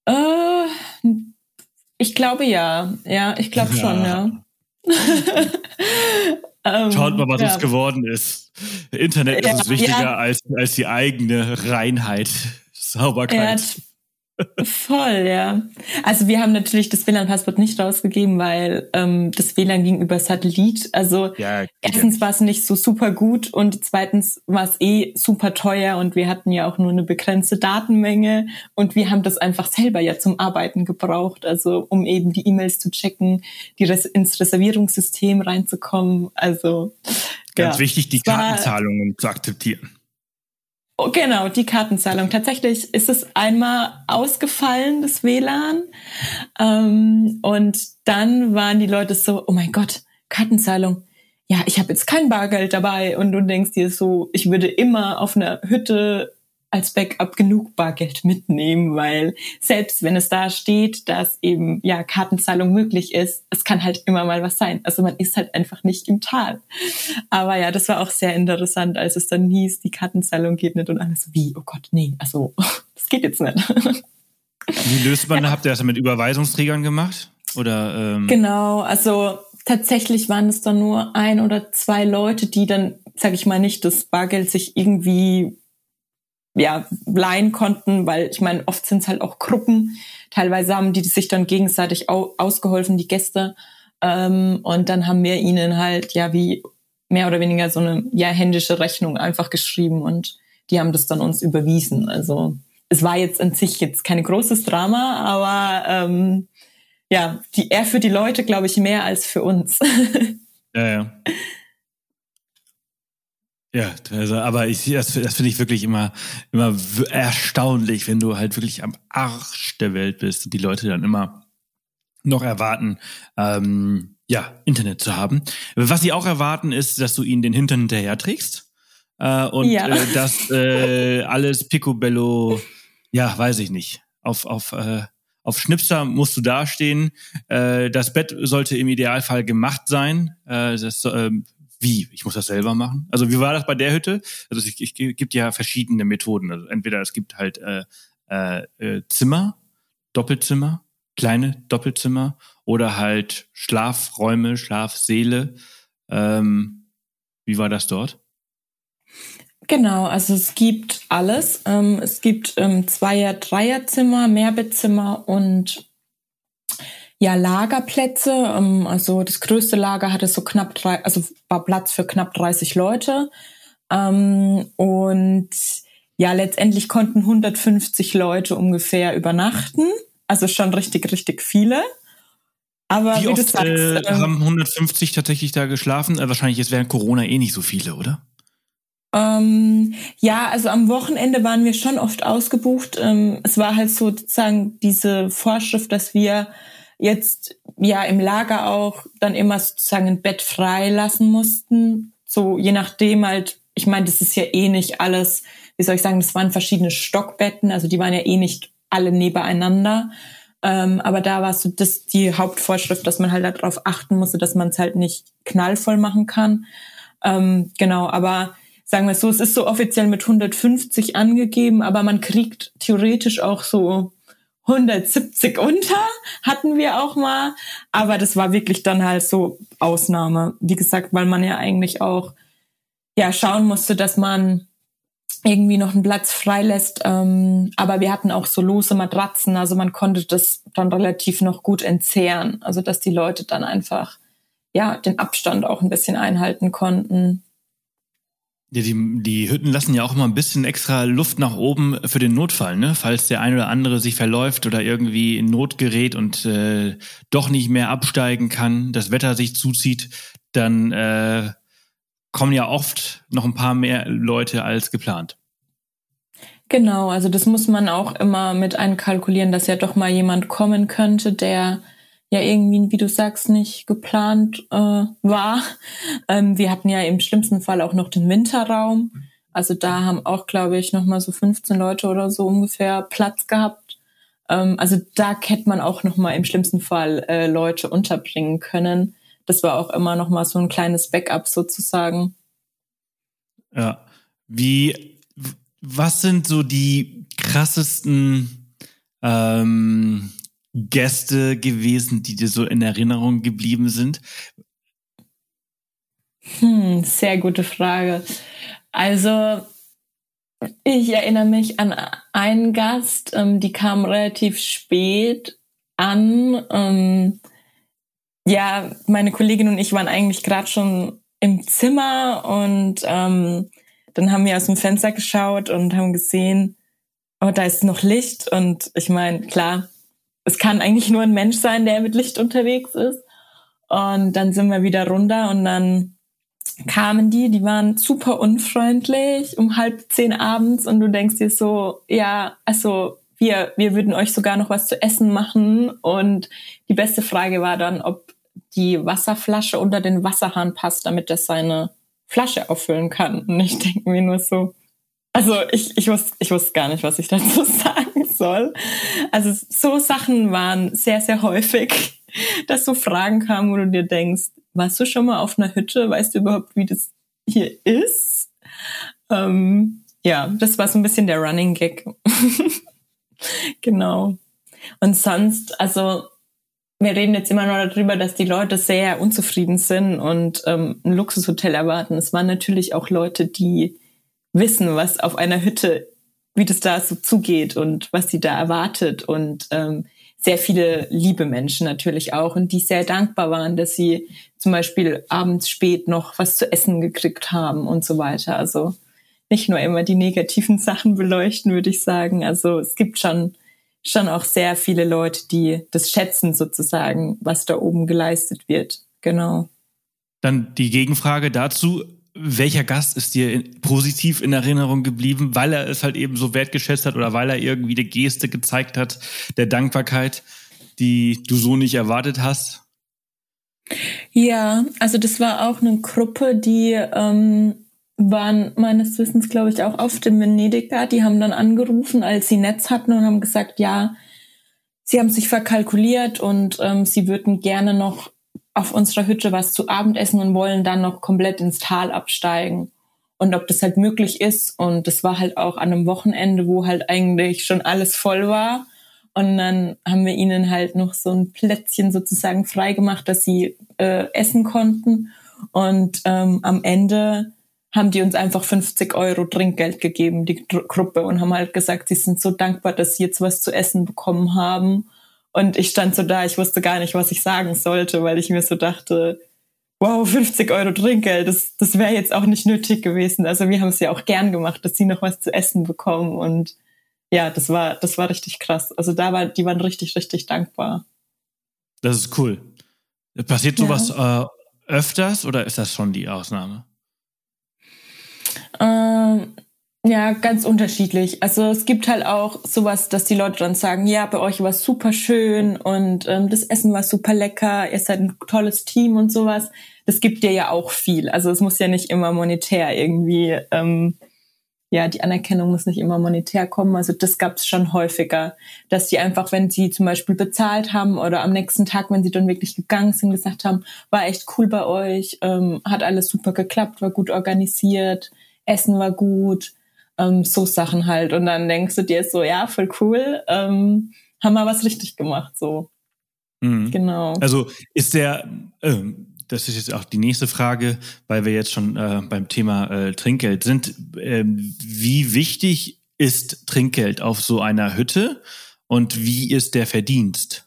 Äh, ich glaube ja. Ja, ich glaube ja. schon, ja. ähm, Schaut mal, was ja. uns geworden ist. Internet ja, ist uns wichtiger als, als die eigene Reinheit, Sauberkeit. Voll, ja. Also wir haben natürlich das WLAN-Passwort nicht rausgegeben, weil ähm, das WLAN ging über Satellit. Also ja, erstens war es nicht so super gut und zweitens war es eh super teuer und wir hatten ja auch nur eine begrenzte Datenmenge und wir haben das einfach selber ja zum Arbeiten gebraucht, also um eben die E-Mails zu checken, die Res ins Reservierungssystem reinzukommen. Also ganz ja, wichtig, die Kartenzahlungen zu akzeptieren. Oh, genau, die Kartenzahlung. Tatsächlich ist es einmal ausgefallen, das WLAN. Ähm, und dann waren die Leute so, oh mein Gott, Kartenzahlung. Ja, ich habe jetzt kein Bargeld dabei. Und du denkst dir so, ich würde immer auf einer Hütte als Backup genug Bargeld mitnehmen, weil selbst wenn es da steht, dass eben ja Kartenzahlung möglich ist, es kann halt immer mal was sein. Also man ist halt einfach nicht im Tal. Aber ja, das war auch sehr interessant, als es dann hieß, die Kartenzahlung geht nicht und alles wie, oh Gott, nee, also das geht jetzt nicht. Wie löst man, ja. habt ihr das mit Überweisungsträgern gemacht? Oder ähm Genau, also tatsächlich waren es dann nur ein oder zwei Leute, die dann, sag ich mal, nicht das Bargeld sich irgendwie ja, leihen konnten, weil ich meine, oft sind es halt auch Gruppen. Teilweise haben die sich dann gegenseitig au ausgeholfen, die Gäste. Ähm, und dann haben wir ihnen halt ja wie mehr oder weniger so eine ja händische Rechnung einfach geschrieben und die haben das dann uns überwiesen. Also es war jetzt an sich jetzt kein großes Drama, aber ähm, ja, die eher für die Leute, glaube ich, mehr als für uns. ja, ja. Ja, also, aber ich, das, das finde ich wirklich immer, immer erstaunlich, wenn du halt wirklich am Arsch der Welt bist und die Leute dann immer noch erwarten, ähm, ja, Internet zu haben. Was sie auch erwarten, ist, dass du ihnen den Hintern hinterher trägst äh, und ja. äh, dass äh, alles Picobello, ja, weiß ich nicht, auf, auf, äh, auf Schnipser musst du dastehen. Äh, das Bett sollte im Idealfall gemacht sein. Äh, das äh, wie? Ich muss das selber machen? Also wie war das bei der Hütte? Also es, gibt ja verschiedene Methoden. Also entweder es gibt halt äh, äh, äh, Zimmer, Doppelzimmer, kleine Doppelzimmer oder halt Schlafräume, Schlafsäle. Ähm, wie war das dort? Genau, also es gibt alles. Ähm, es gibt ähm, Zweier-, Dreierzimmer, Mehrbettzimmer und ja, Lagerplätze. Ähm, also das größte Lager hatte so knapp drei, also war Platz für knapp 30 Leute. Ähm, und ja, letztendlich konnten 150 Leute ungefähr übernachten. Also schon richtig, richtig viele. Aber wie, wie oft sagst, äh, ähm, haben 150 tatsächlich da geschlafen? Äh, wahrscheinlich jetzt während Corona eh nicht so viele, oder? Ähm, ja, also am Wochenende waren wir schon oft ausgebucht. Ähm, es war halt sozusagen diese Vorschrift, dass wir jetzt ja im Lager auch dann immer sozusagen ein Bett frei lassen mussten. So je nachdem halt, ich meine, das ist ja eh nicht alles, wie soll ich sagen, das waren verschiedene Stockbetten, also die waren ja eh nicht alle nebeneinander. Ähm, aber da war so das die Hauptvorschrift, dass man halt darauf achten musste, dass man es halt nicht knallvoll machen kann. Ähm, genau, aber sagen wir es so, es ist so offiziell mit 150 angegeben, aber man kriegt theoretisch auch so 170 unter hatten wir auch mal, aber das war wirklich dann halt so Ausnahme. Wie gesagt, weil man ja eigentlich auch ja schauen musste, dass man irgendwie noch einen Platz freilässt. Ähm, aber wir hatten auch so lose Matratzen, also man konnte das dann relativ noch gut entzehren. Also dass die Leute dann einfach ja den Abstand auch ein bisschen einhalten konnten. Ja, die, die Hütten lassen ja auch immer ein bisschen extra Luft nach oben für den Notfall, ne? Falls der ein oder andere sich verläuft oder irgendwie in Not gerät und äh, doch nicht mehr absteigen kann, das Wetter sich zuzieht, dann äh, kommen ja oft noch ein paar mehr Leute als geplant. Genau, also das muss man auch immer mit einkalkulieren, dass ja doch mal jemand kommen könnte, der ja irgendwie, wie du sagst, nicht geplant äh, war. Ähm, wir hatten ja im schlimmsten Fall auch noch den Winterraum. Also da haben auch, glaube ich, noch mal so 15 Leute oder so ungefähr Platz gehabt. Ähm, also da hätte man auch noch mal im schlimmsten Fall äh, Leute unterbringen können. Das war auch immer noch mal so ein kleines Backup sozusagen. Ja. Wie was sind so die krassesten ähm, Gäste gewesen, die dir so in Erinnerung geblieben sind? Hm, sehr gute Frage. Also ich erinnere mich an einen Gast, ähm, die kam relativ spät an. Ähm, ja, meine Kollegin und ich waren eigentlich gerade schon im Zimmer und ähm, dann haben wir aus dem Fenster geschaut und haben gesehen, oh, da ist noch Licht. Und ich meine, klar, es kann eigentlich nur ein Mensch sein, der mit Licht unterwegs ist. Und dann sind wir wieder runter und dann kamen die, die waren super unfreundlich um halb zehn abends und du denkst dir so, ja, also wir, wir würden euch sogar noch was zu essen machen. Und die beste Frage war dann, ob die Wasserflasche unter den Wasserhahn passt, damit das seine Flasche auffüllen kann. Und ich denke mir nur so, also ich, ich, wusste, ich wusste gar nicht, was ich dazu sagen soll. Also so Sachen waren sehr, sehr häufig, dass so Fragen kamen, wo du dir denkst, warst du schon mal auf einer Hütte? Weißt du überhaupt, wie das hier ist? Ähm, ja, das war so ein bisschen der Running Gag. genau. Und sonst, also wir reden jetzt immer nur darüber, dass die Leute sehr unzufrieden sind und ähm, ein Luxushotel erwarten. Es waren natürlich auch Leute, die wissen, was auf einer Hütte, wie das da so zugeht und was sie da erwartet und ähm, sehr viele liebe Menschen natürlich auch und die sehr dankbar waren, dass sie zum Beispiel abends spät noch was zu essen gekriegt haben und so weiter. Also nicht nur immer die negativen Sachen beleuchten, würde ich sagen. Also es gibt schon schon auch sehr viele Leute, die das schätzen sozusagen, was da oben geleistet wird. Genau. Dann die Gegenfrage dazu. Welcher Gast ist dir in, positiv in Erinnerung geblieben, weil er es halt eben so wertgeschätzt hat oder weil er irgendwie eine Geste gezeigt hat der Dankbarkeit, die du so nicht erwartet hast? Ja, also das war auch eine Gruppe, die ähm, waren meines Wissens, glaube ich, auch auf dem Venediger. Die haben dann angerufen, als sie Netz hatten und haben gesagt, ja, sie haben sich verkalkuliert und ähm, sie würden gerne noch auf unserer Hütte was zu Abend essen und wollen dann noch komplett ins Tal absteigen. Und ob das halt möglich ist. Und das war halt auch an einem Wochenende, wo halt eigentlich schon alles voll war. Und dann haben wir ihnen halt noch so ein Plätzchen sozusagen freigemacht, dass sie äh, essen konnten. Und ähm, am Ende haben die uns einfach 50 Euro Trinkgeld gegeben, die Gruppe, und haben halt gesagt, sie sind so dankbar, dass sie jetzt was zu essen bekommen haben. Und ich stand so da, ich wusste gar nicht, was ich sagen sollte, weil ich mir so dachte, wow, 50 Euro Trinkgeld, das, das wäre jetzt auch nicht nötig gewesen. Also wir haben es ja auch gern gemacht, dass sie noch was zu essen bekommen. Und ja, das war, das war richtig krass. Also da war, die waren richtig, richtig dankbar. Das ist cool. Passiert sowas ja. äh, öfters oder ist das schon die Ausnahme? Ähm, ja, ganz unterschiedlich. Also es gibt halt auch sowas, dass die Leute dann sagen, ja, bei euch war es super schön und ähm, das Essen war super lecker, ihr seid ein tolles Team und sowas. Das gibt dir ja auch viel. Also es muss ja nicht immer monetär irgendwie, ähm, ja, die Anerkennung muss nicht immer monetär kommen. Also das gab es schon häufiger, dass die einfach, wenn sie zum Beispiel bezahlt haben oder am nächsten Tag, wenn sie dann wirklich gegangen sind, gesagt haben, war echt cool bei euch, ähm, hat alles super geklappt, war gut organisiert Essen war gut, ähm, so Sachen halt. Und dann denkst du dir so, ja, voll cool, ähm, haben wir was richtig gemacht, so. Mhm. Genau. Also ist der, äh, das ist jetzt auch die nächste Frage, weil wir jetzt schon äh, beim Thema äh, Trinkgeld sind. Äh, wie wichtig ist Trinkgeld auf so einer Hütte und wie ist der Verdienst?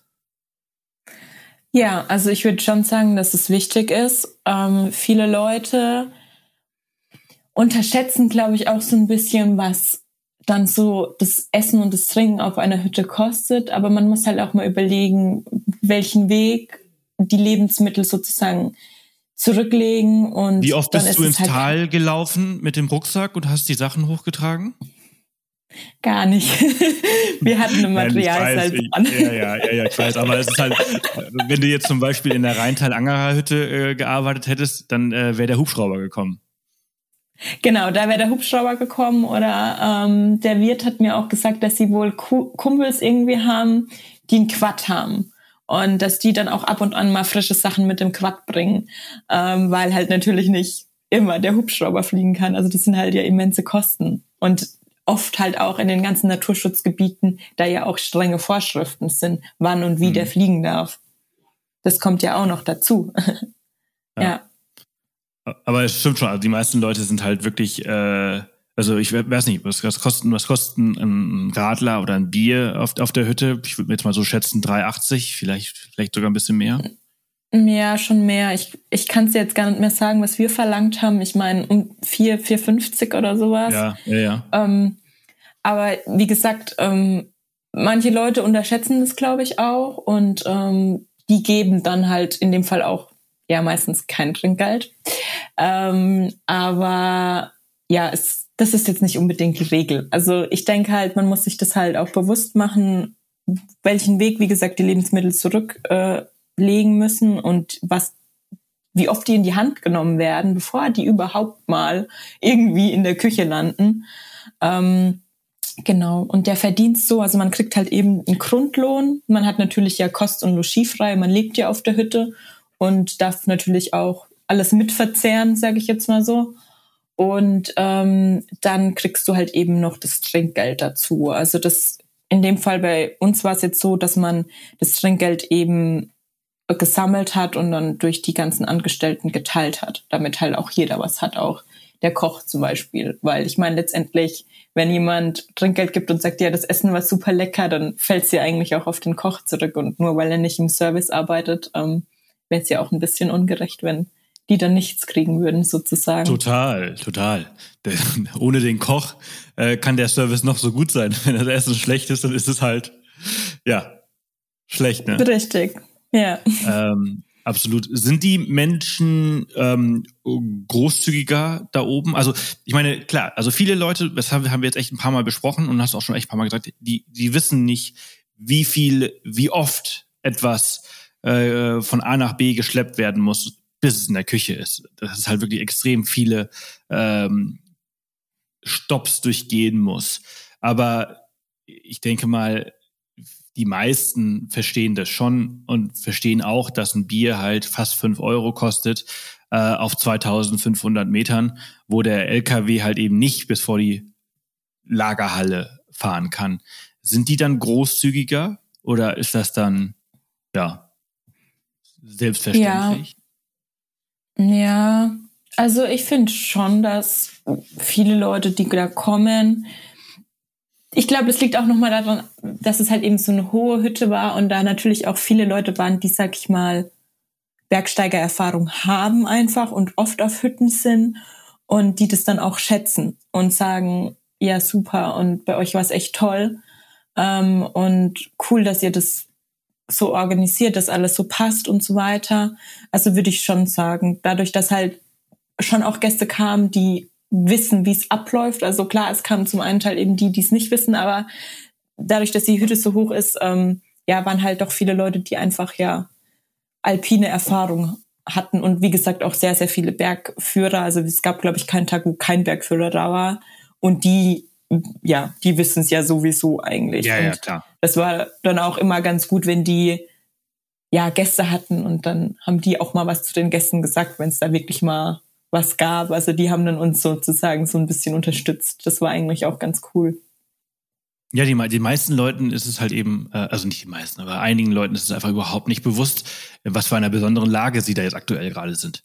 Ja, also ich würde schon sagen, dass es wichtig ist. Ähm, viele Leute unterschätzen, glaube ich, auch so ein bisschen, was dann so das Essen und das Trinken auf einer Hütte kostet. Aber man muss halt auch mal überlegen, welchen Weg die Lebensmittel sozusagen zurücklegen und wie oft bist du ins halt Tal gelaufen mit dem Rucksack und hast die Sachen hochgetragen? Gar nicht. Wir hatten eine Materialsalz an. Ja, ja, ja, ja, ich weiß. Aber es ist halt, wenn du jetzt zum Beispiel in der Rheintal-Angerer-Hütte äh, gearbeitet hättest, dann äh, wäre der Hubschrauber gekommen. Genau, da wäre der Hubschrauber gekommen oder ähm, der Wirt hat mir auch gesagt, dass sie wohl Kumpels irgendwie haben, die einen Quad haben und dass die dann auch ab und an mal frische Sachen mit dem Quad bringen, ähm, weil halt natürlich nicht immer der Hubschrauber fliegen kann. Also das sind halt ja immense Kosten und oft halt auch in den ganzen Naturschutzgebieten, da ja auch strenge Vorschriften sind, wann und wie mhm. der fliegen darf. Das kommt ja auch noch dazu. ja. ja. Aber es stimmt schon, also die meisten Leute sind halt wirklich, äh, also ich weiß nicht, was, was kosten, was kosten ein Radler oder ein Bier auf, auf der Hütte? Ich würde mir jetzt mal so schätzen, 3,80, vielleicht, vielleicht sogar ein bisschen mehr. Ja, schon mehr. Ich, ich kann es jetzt gar nicht mehr sagen, was wir verlangt haben. Ich meine, um 4, 4,50 oder sowas. Ja, ja, ja. Ähm, aber wie gesagt, ähm, manche Leute unterschätzen das, glaube ich, auch. Und ähm, die geben dann halt in dem Fall auch ja meistens kein Trinkgeld. Ähm, aber ja, es, das ist jetzt nicht unbedingt die Regel. Also ich denke halt, man muss sich das halt auch bewusst machen, welchen Weg, wie gesagt, die Lebensmittel zurücklegen äh, müssen und was wie oft die in die Hand genommen werden, bevor die überhaupt mal irgendwie in der Küche landen. Ähm, genau. Und der Verdienst so, also man kriegt halt eben einen Grundlohn. Man hat natürlich ja Kost- und Logis frei. Man lebt ja auf der Hütte und darf natürlich auch alles mitverzehren, sage ich jetzt mal so. Und ähm, dann kriegst du halt eben noch das Trinkgeld dazu. Also das in dem Fall bei uns war es jetzt so, dass man das Trinkgeld eben gesammelt hat und dann durch die ganzen Angestellten geteilt hat, damit halt auch jeder was hat, auch der Koch zum Beispiel. Weil ich meine, letztendlich, wenn jemand Trinkgeld gibt und sagt, ja, das Essen war super lecker, dann fällt es ja eigentlich auch auf den Koch zurück. Und nur weil er nicht im Service arbeitet, ähm, wäre es ja auch ein bisschen ungerecht, wenn die dann nichts kriegen würden, sozusagen. Total, total. ohne den Koch äh, kann der Service noch so gut sein. Wenn das Essen schlecht ist, dann ist es halt, ja, schlecht, ne? Richtig, ja. Ähm, absolut. Sind die Menschen ähm, großzügiger da oben? Also ich meine, klar, also viele Leute, das haben wir jetzt echt ein paar Mal besprochen und hast auch schon echt ein paar Mal gesagt, die, die wissen nicht, wie viel, wie oft etwas äh, von A nach B geschleppt werden muss, bis es in der Küche ist. Das ist halt wirklich extrem viele ähm, Stops durchgehen muss. Aber ich denke mal, die meisten verstehen das schon und verstehen auch, dass ein Bier halt fast fünf Euro kostet äh, auf 2500 Metern, wo der LKW halt eben nicht bis vor die Lagerhalle fahren kann. Sind die dann großzügiger oder ist das dann, ja, selbstverständlich? Ja, ja. Also ich finde schon, dass viele Leute, die da kommen, ich glaube, es liegt auch nochmal daran, dass es halt eben so eine hohe Hütte war und da natürlich auch viele Leute waren, die, sag ich mal, Bergsteigererfahrung haben einfach und oft auf Hütten sind und die das dann auch schätzen und sagen, ja, super und bei euch war es echt toll. Ähm, und cool, dass ihr das so organisiert, dass alles so passt und so weiter. Also würde ich schon sagen, dadurch, dass halt schon auch Gäste kamen, die wissen, wie es abläuft. Also klar, es kamen zum einen Teil eben die, die es nicht wissen, aber dadurch, dass die Hütte so hoch ist, ähm, ja, waren halt doch viele Leute, die einfach ja alpine Erfahrung hatten und wie gesagt auch sehr, sehr viele Bergführer. Also es gab, glaube ich, keinen Tag, wo kein Bergführer da war. Und die, ja, die wissen es ja sowieso eigentlich. Ja, und ja, klar das war dann auch immer ganz gut, wenn die ja Gäste hatten und dann haben die auch mal was zu den Gästen gesagt, wenn es da wirklich mal was gab. Also die haben dann uns sozusagen so ein bisschen unterstützt. Das war eigentlich auch ganz cool. Ja, die, die meisten Leuten ist es halt eben, äh, also nicht die meisten, aber einigen Leuten ist es einfach überhaupt nicht bewusst, was für einer besonderen Lage sie da jetzt aktuell gerade sind.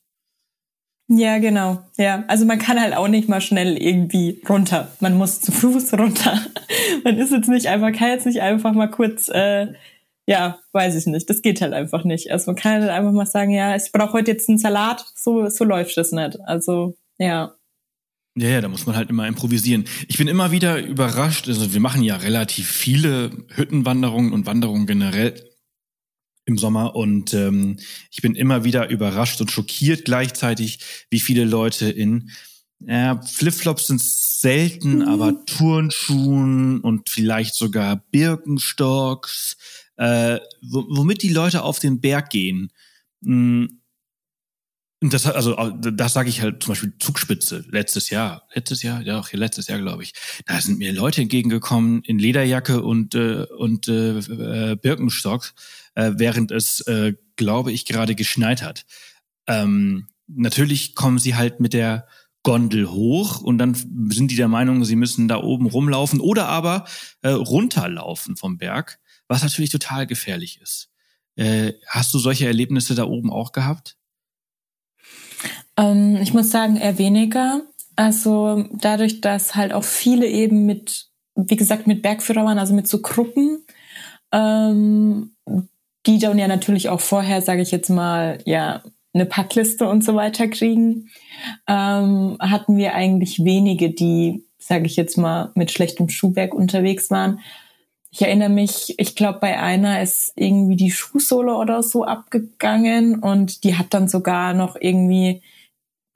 Ja, genau. Ja, also man kann halt auch nicht mal schnell irgendwie runter. Man muss zu Fuß runter. man ist jetzt nicht einfach, kann jetzt nicht einfach mal kurz, äh, ja, weiß ich nicht. Das geht halt einfach nicht. Also man kann halt einfach mal sagen, ja, ich brauche heute jetzt einen Salat. So, so läuft das nicht. Also, ja. Ja, ja, da muss man halt immer improvisieren. Ich bin immer wieder überrascht. Also wir machen ja relativ viele Hüttenwanderungen und Wanderungen generell. Im Sommer und ähm, ich bin immer wieder überrascht und schockiert gleichzeitig, wie viele Leute in ja, Flipflops sind selten, mhm. aber Turnschuhen und vielleicht sogar Birkenstocks, äh, womit die Leute auf den Berg gehen. Hm, und das also das sage ich halt zum Beispiel Zugspitze letztes Jahr, letztes Jahr, ja auch letztes Jahr glaube ich. Da sind mir Leute entgegengekommen in Lederjacke und äh, und äh, äh, Birkenstock, äh, während es äh, glaube ich gerade geschneit hat. Ähm, natürlich kommen sie halt mit der Gondel hoch und dann sind die der Meinung, sie müssen da oben rumlaufen oder aber äh, runterlaufen vom Berg, was natürlich total gefährlich ist. Äh, hast du solche Erlebnisse da oben auch gehabt? Ähm, ich muss sagen, eher weniger. Also dadurch, dass halt auch viele eben mit, wie gesagt, mit Bergführer waren, also mit so Gruppen, ähm, die dann ja natürlich auch vorher, sage ich jetzt mal, ja, eine Packliste und so weiter kriegen, ähm, hatten wir eigentlich wenige, die, sage ich jetzt mal, mit schlechtem Schuhwerk unterwegs waren. Ich erinnere mich, ich glaube, bei einer ist irgendwie die Schuhsohle oder so abgegangen und die hat dann sogar noch irgendwie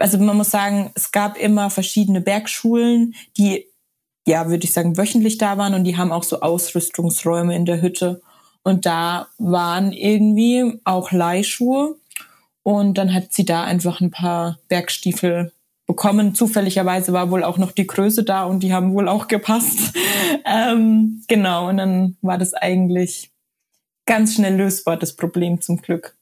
also man muss sagen, es gab immer verschiedene Bergschulen, die, ja, würde ich sagen, wöchentlich da waren und die haben auch so Ausrüstungsräume in der Hütte. Und da waren irgendwie auch Leihschuhe. Und dann hat sie da einfach ein paar Bergstiefel bekommen. Zufälligerweise war wohl auch noch die Größe da und die haben wohl auch gepasst. ähm, genau, und dann war das eigentlich ganz schnell lösbar, das Problem zum Glück.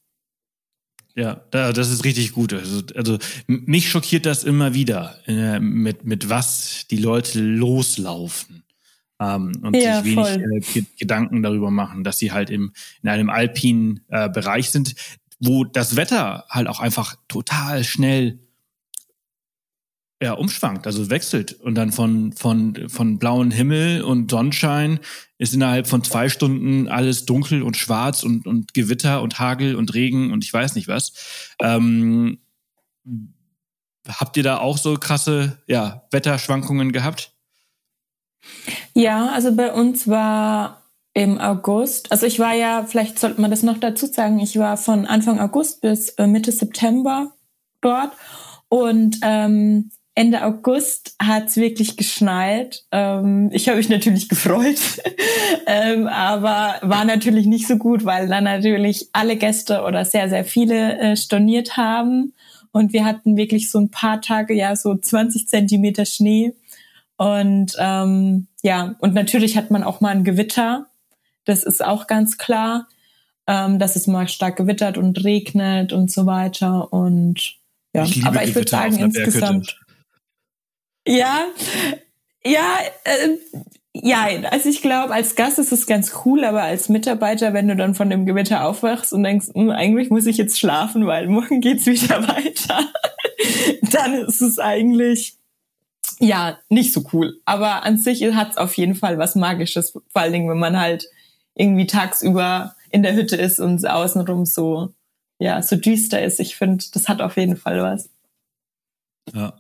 Ja, das ist richtig gut. Also, also mich schockiert das immer wieder, äh, mit, mit was die Leute loslaufen. Ähm, und ja, sich wenig äh, Gedanken darüber machen, dass sie halt im, in einem alpinen äh, Bereich sind, wo das Wetter halt auch einfach total schnell ja, umschwankt, also wechselt und dann von, von, von blauen Himmel und Sonnenschein ist innerhalb von zwei Stunden alles dunkel und schwarz und, und Gewitter und Hagel und Regen und ich weiß nicht was. Ähm, habt ihr da auch so krasse ja, Wetterschwankungen gehabt? Ja, also bei uns war im August, also ich war ja, vielleicht sollte man das noch dazu sagen, ich war von Anfang August bis äh, Mitte September dort und ähm, Ende August hat's wirklich geschneit. Ähm, ich habe mich natürlich gefreut, ähm, aber war natürlich nicht so gut, weil dann natürlich alle Gäste oder sehr, sehr viele äh, storniert haben. Und wir hatten wirklich so ein paar Tage, ja, so 20 Zentimeter Schnee. Und ähm, ja, und natürlich hat man auch mal ein Gewitter. Das ist auch ganz klar, ähm, dass es mal stark gewittert und regnet und so weiter. Und ja, ich aber ich würde sagen, insgesamt. Ja, ja, äh, ja, also ich glaube, als Gast ist es ganz cool, aber als Mitarbeiter, wenn du dann von dem Gewitter aufwachst und denkst, hm, eigentlich muss ich jetzt schlafen, weil morgen geht's wieder weiter, dann ist es eigentlich ja nicht so cool. Aber an sich hat's auf jeden Fall was Magisches, vor allen Dingen, wenn man halt irgendwie tagsüber in der Hütte ist und außenrum so ja so düster ist. Ich finde, das hat auf jeden Fall was. Ja.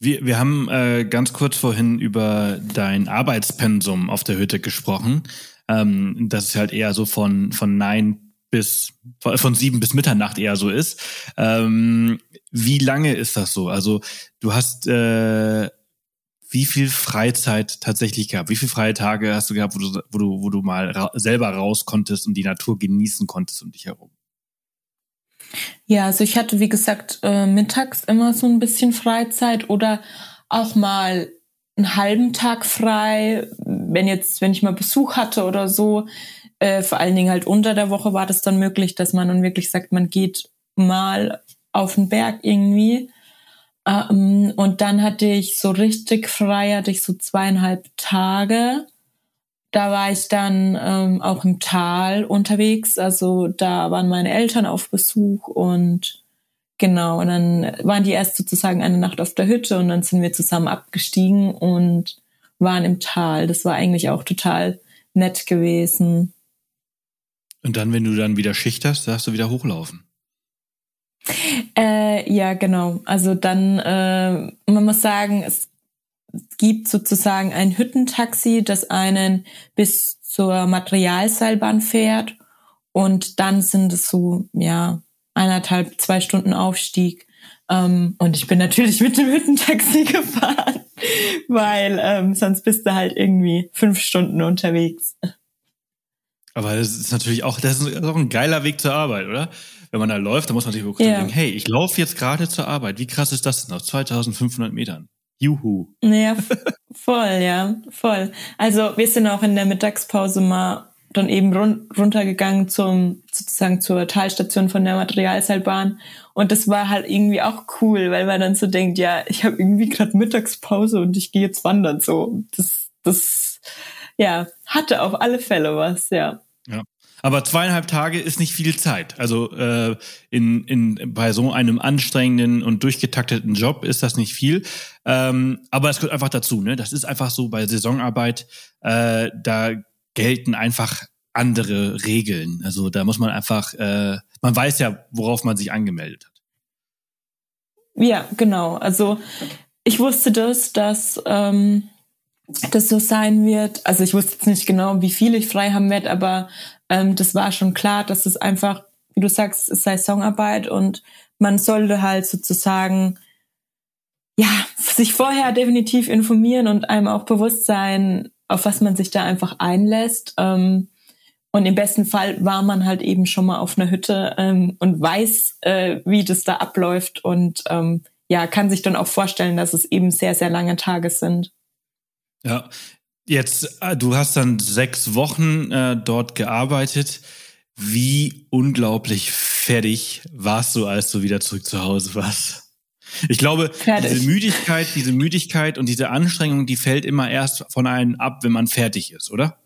Wir, wir haben äh, ganz kurz vorhin über dein Arbeitspensum auf der Hütte gesprochen. Ähm, dass es halt eher so von, von neun bis, von sieben bis Mitternacht eher so ist. Ähm, wie lange ist das so? Also du hast äh, wie viel Freizeit tatsächlich gehabt? Wie viele freie Tage hast du gehabt, wo du, wo du, wo du mal ra selber raus konntest und die Natur genießen konntest um dich herum? Ja, also ich hatte, wie gesagt, äh, mittags immer so ein bisschen Freizeit oder auch mal einen halben Tag frei, wenn jetzt, wenn ich mal Besuch hatte oder so. Äh, vor allen Dingen halt unter der Woche war das dann möglich, dass man dann wirklich sagt, man geht mal auf den Berg irgendwie. Ähm, und dann hatte ich so richtig frei, hatte ich so zweieinhalb Tage da war ich dann ähm, auch im Tal unterwegs. Also da waren meine Eltern auf Besuch und genau, und dann waren die erst sozusagen eine Nacht auf der Hütte und dann sind wir zusammen abgestiegen und waren im Tal. Das war eigentlich auch total nett gewesen. Und dann, wenn du dann wieder Schicht hast, darfst du wieder hochlaufen. Äh, ja, genau. Also dann, äh, man muss sagen, es gibt sozusagen ein Hüttentaxi, das einen bis zur Materialseilbahn fährt Und dann sind es so, ja, eineinhalb, zwei Stunden Aufstieg. Ähm, und ich bin natürlich mit dem Hüttentaxi gefahren, weil ähm, sonst bist du halt irgendwie fünf Stunden unterwegs. Aber das ist natürlich auch, das ist auch ein geiler Weg zur Arbeit, oder? Wenn man da läuft, dann muss man sich wirklich ja. denken, hey, ich laufe jetzt gerade zur Arbeit. Wie krass ist das denn auf 2500 Metern? Juhu. Ja, voll, ja, voll. Also wir sind auch in der Mittagspause mal dann eben run runtergegangen zum sozusagen zur Talstation von der Materialseilbahn und das war halt irgendwie auch cool, weil man dann so denkt, ja, ich habe irgendwie gerade Mittagspause und ich gehe jetzt wandern so. Das das ja, hatte auf alle Fälle was, ja. Ja. Aber zweieinhalb Tage ist nicht viel Zeit. Also äh, in, in, bei so einem anstrengenden und durchgetakteten Job ist das nicht viel. Ähm, aber es gehört einfach dazu. Ne? Das ist einfach so bei Saisonarbeit. Äh, da gelten einfach andere Regeln. Also da muss man einfach, äh, man weiß ja, worauf man sich angemeldet hat. Ja, genau. Also ich wusste das, dass ähm, das so sein wird. Also ich wusste jetzt nicht genau, wie viel ich frei haben werde, aber ähm, das war schon klar, dass es einfach, wie du sagst, es sei Songarbeit und man sollte halt sozusagen ja sich vorher definitiv informieren und einem auch bewusst sein, auf was man sich da einfach einlässt. Ähm, und im besten Fall war man halt eben schon mal auf einer Hütte ähm, und weiß, äh, wie das da abläuft und ähm, ja, kann sich dann auch vorstellen, dass es eben sehr, sehr lange Tage sind. Ja, jetzt, äh, du hast dann sechs Wochen äh, dort gearbeitet. Wie unglaublich fertig warst du, als du wieder zurück zu Hause warst? Ich glaube, fertig. diese Müdigkeit, diese Müdigkeit und diese Anstrengung, die fällt immer erst von einem ab, wenn man fertig ist, oder?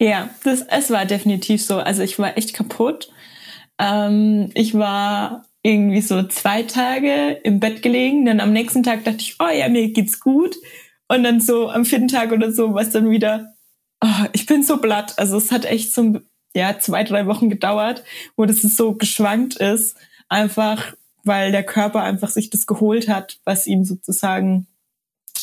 Ja, das, es war definitiv so. Also ich war echt kaputt. Ähm, ich war irgendwie so zwei Tage im Bett gelegen. Dann am nächsten Tag dachte ich, oh ja, mir geht's gut. Und dann so am vierten Tag oder so war es dann wieder, oh, ich bin so blatt. Also es hat echt so ja, zwei, drei Wochen gedauert, wo das so geschwankt ist. Einfach, weil der Körper einfach sich das geholt hat, was ihm sozusagen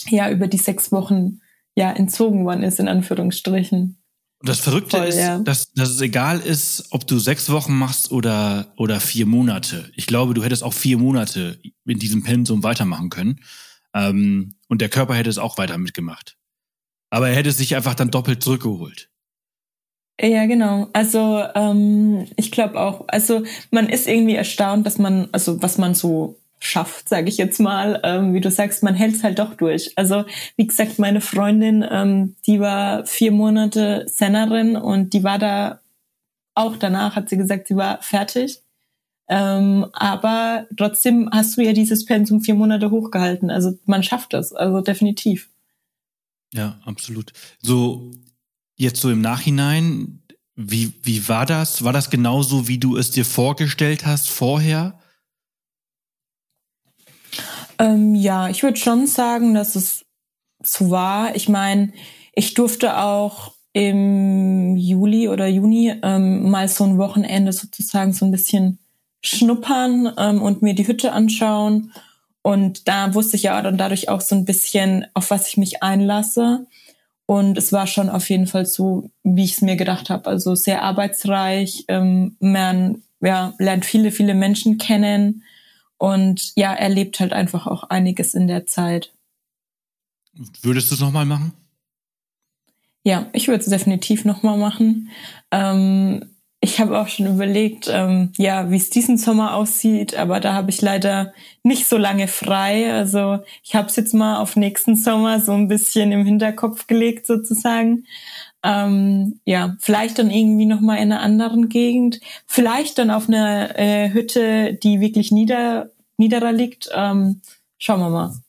ja über die sechs Wochen ja entzogen worden ist, in Anführungsstrichen. Und das Verrückte Voll, ist, ja. dass, dass es egal ist, ob du sechs Wochen machst oder, oder vier Monate. Ich glaube, du hättest auch vier Monate in diesem Pensum weitermachen können. Ähm, und der Körper hätte es auch weiter mitgemacht. Aber er hätte sich einfach dann doppelt zurückgeholt. Ja, genau. Also ähm, ich glaube auch, also man ist irgendwie erstaunt, dass man, also was man so schafft, sage ich jetzt mal. Ähm, wie du sagst, man hält es halt doch durch. Also wie gesagt, meine Freundin, ähm, die war vier Monate Sennerin und die war da auch danach, hat sie gesagt, sie war fertig. Ähm, aber trotzdem hast du ja dieses Pensum vier Monate hochgehalten. Also man schafft es, also definitiv. Ja, absolut. So, jetzt so im Nachhinein, wie, wie war das? War das genauso, wie du es dir vorgestellt hast vorher? Ähm, ja, ich würde schon sagen, dass es so war. Ich meine, ich durfte auch im Juli oder Juni ähm, mal so ein Wochenende sozusagen so ein bisschen schnuppern ähm, und mir die Hütte anschauen. Und da wusste ich ja dann dadurch auch so ein bisschen, auf was ich mich einlasse. Und es war schon auf jeden Fall so, wie ich es mir gedacht habe. Also sehr arbeitsreich. Ähm, man ja, lernt viele, viele Menschen kennen und ja, erlebt halt einfach auch einiges in der Zeit. Würdest du es nochmal machen? Ja, ich würde es definitiv nochmal machen. Ähm, ich habe auch schon überlegt, ähm, ja, wie es diesen Sommer aussieht, aber da habe ich leider nicht so lange frei. Also ich habe es jetzt mal auf nächsten Sommer so ein bisschen im Hinterkopf gelegt sozusagen. Ähm, ja, vielleicht dann irgendwie noch mal in einer anderen Gegend, vielleicht dann auf einer äh, Hütte, die wirklich nieder niederer liegt. Ähm, schauen wir mal.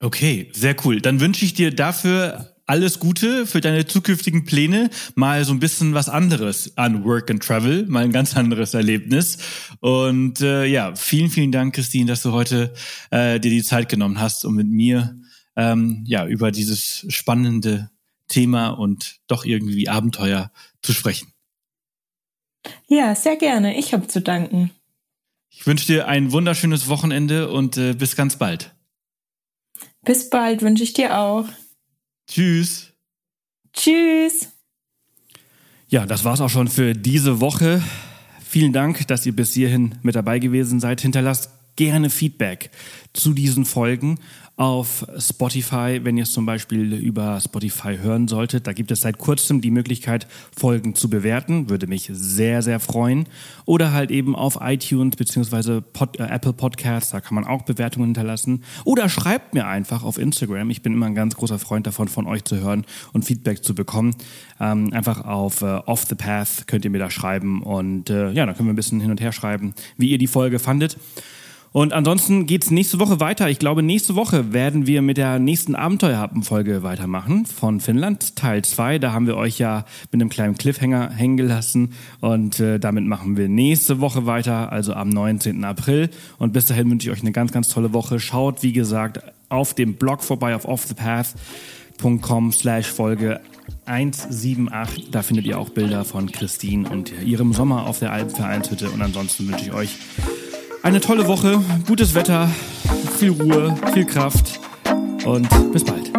Okay, sehr cool. Dann wünsche ich dir dafür alles Gute für deine zukünftigen Pläne. Mal so ein bisschen was anderes an Work and Travel, mal ein ganz anderes Erlebnis. Und äh, ja, vielen, vielen Dank, Christine, dass du heute äh, dir die Zeit genommen hast, um mit mir ähm, ja über dieses spannende Thema und doch irgendwie Abenteuer zu sprechen. Ja, sehr gerne. Ich habe zu danken. Ich wünsche dir ein wunderschönes Wochenende und äh, bis ganz bald. Bis bald wünsche ich dir auch. Tschüss. Tschüss. Ja, das war's auch schon für diese Woche. Vielen Dank, dass ihr bis hierhin mit dabei gewesen seid. Hinterlasst gerne Feedback zu diesen Folgen auf Spotify, wenn ihr es zum Beispiel über Spotify hören solltet. Da gibt es seit kurzem die Möglichkeit, Folgen zu bewerten. Würde mich sehr, sehr freuen. Oder halt eben auf iTunes bzw. Pod, äh, Apple Podcasts, da kann man auch Bewertungen hinterlassen. Oder schreibt mir einfach auf Instagram. Ich bin immer ein ganz großer Freund davon, von euch zu hören und Feedback zu bekommen. Ähm, einfach auf äh, Off the Path könnt ihr mir da schreiben. Und äh, ja, dann können wir ein bisschen hin und her schreiben, wie ihr die Folge fandet. Und ansonsten geht's nächste Woche weiter. Ich glaube, nächste Woche werden wir mit der nächsten Abenteuerhappen-Folge weitermachen von Finnland, Teil 2. Da haben wir euch ja mit einem kleinen Cliffhanger hängen gelassen. Und äh, damit machen wir nächste Woche weiter, also am 19. April. Und bis dahin wünsche ich euch eine ganz, ganz tolle Woche. Schaut, wie gesagt, auf dem Blog vorbei auf offthepath.com slash Folge 178. Da findet ihr auch Bilder von Christine und ihrem Sommer auf der Alpenvereinshütte. Und ansonsten wünsche ich euch eine tolle Woche, gutes Wetter, viel Ruhe, viel Kraft und bis bald.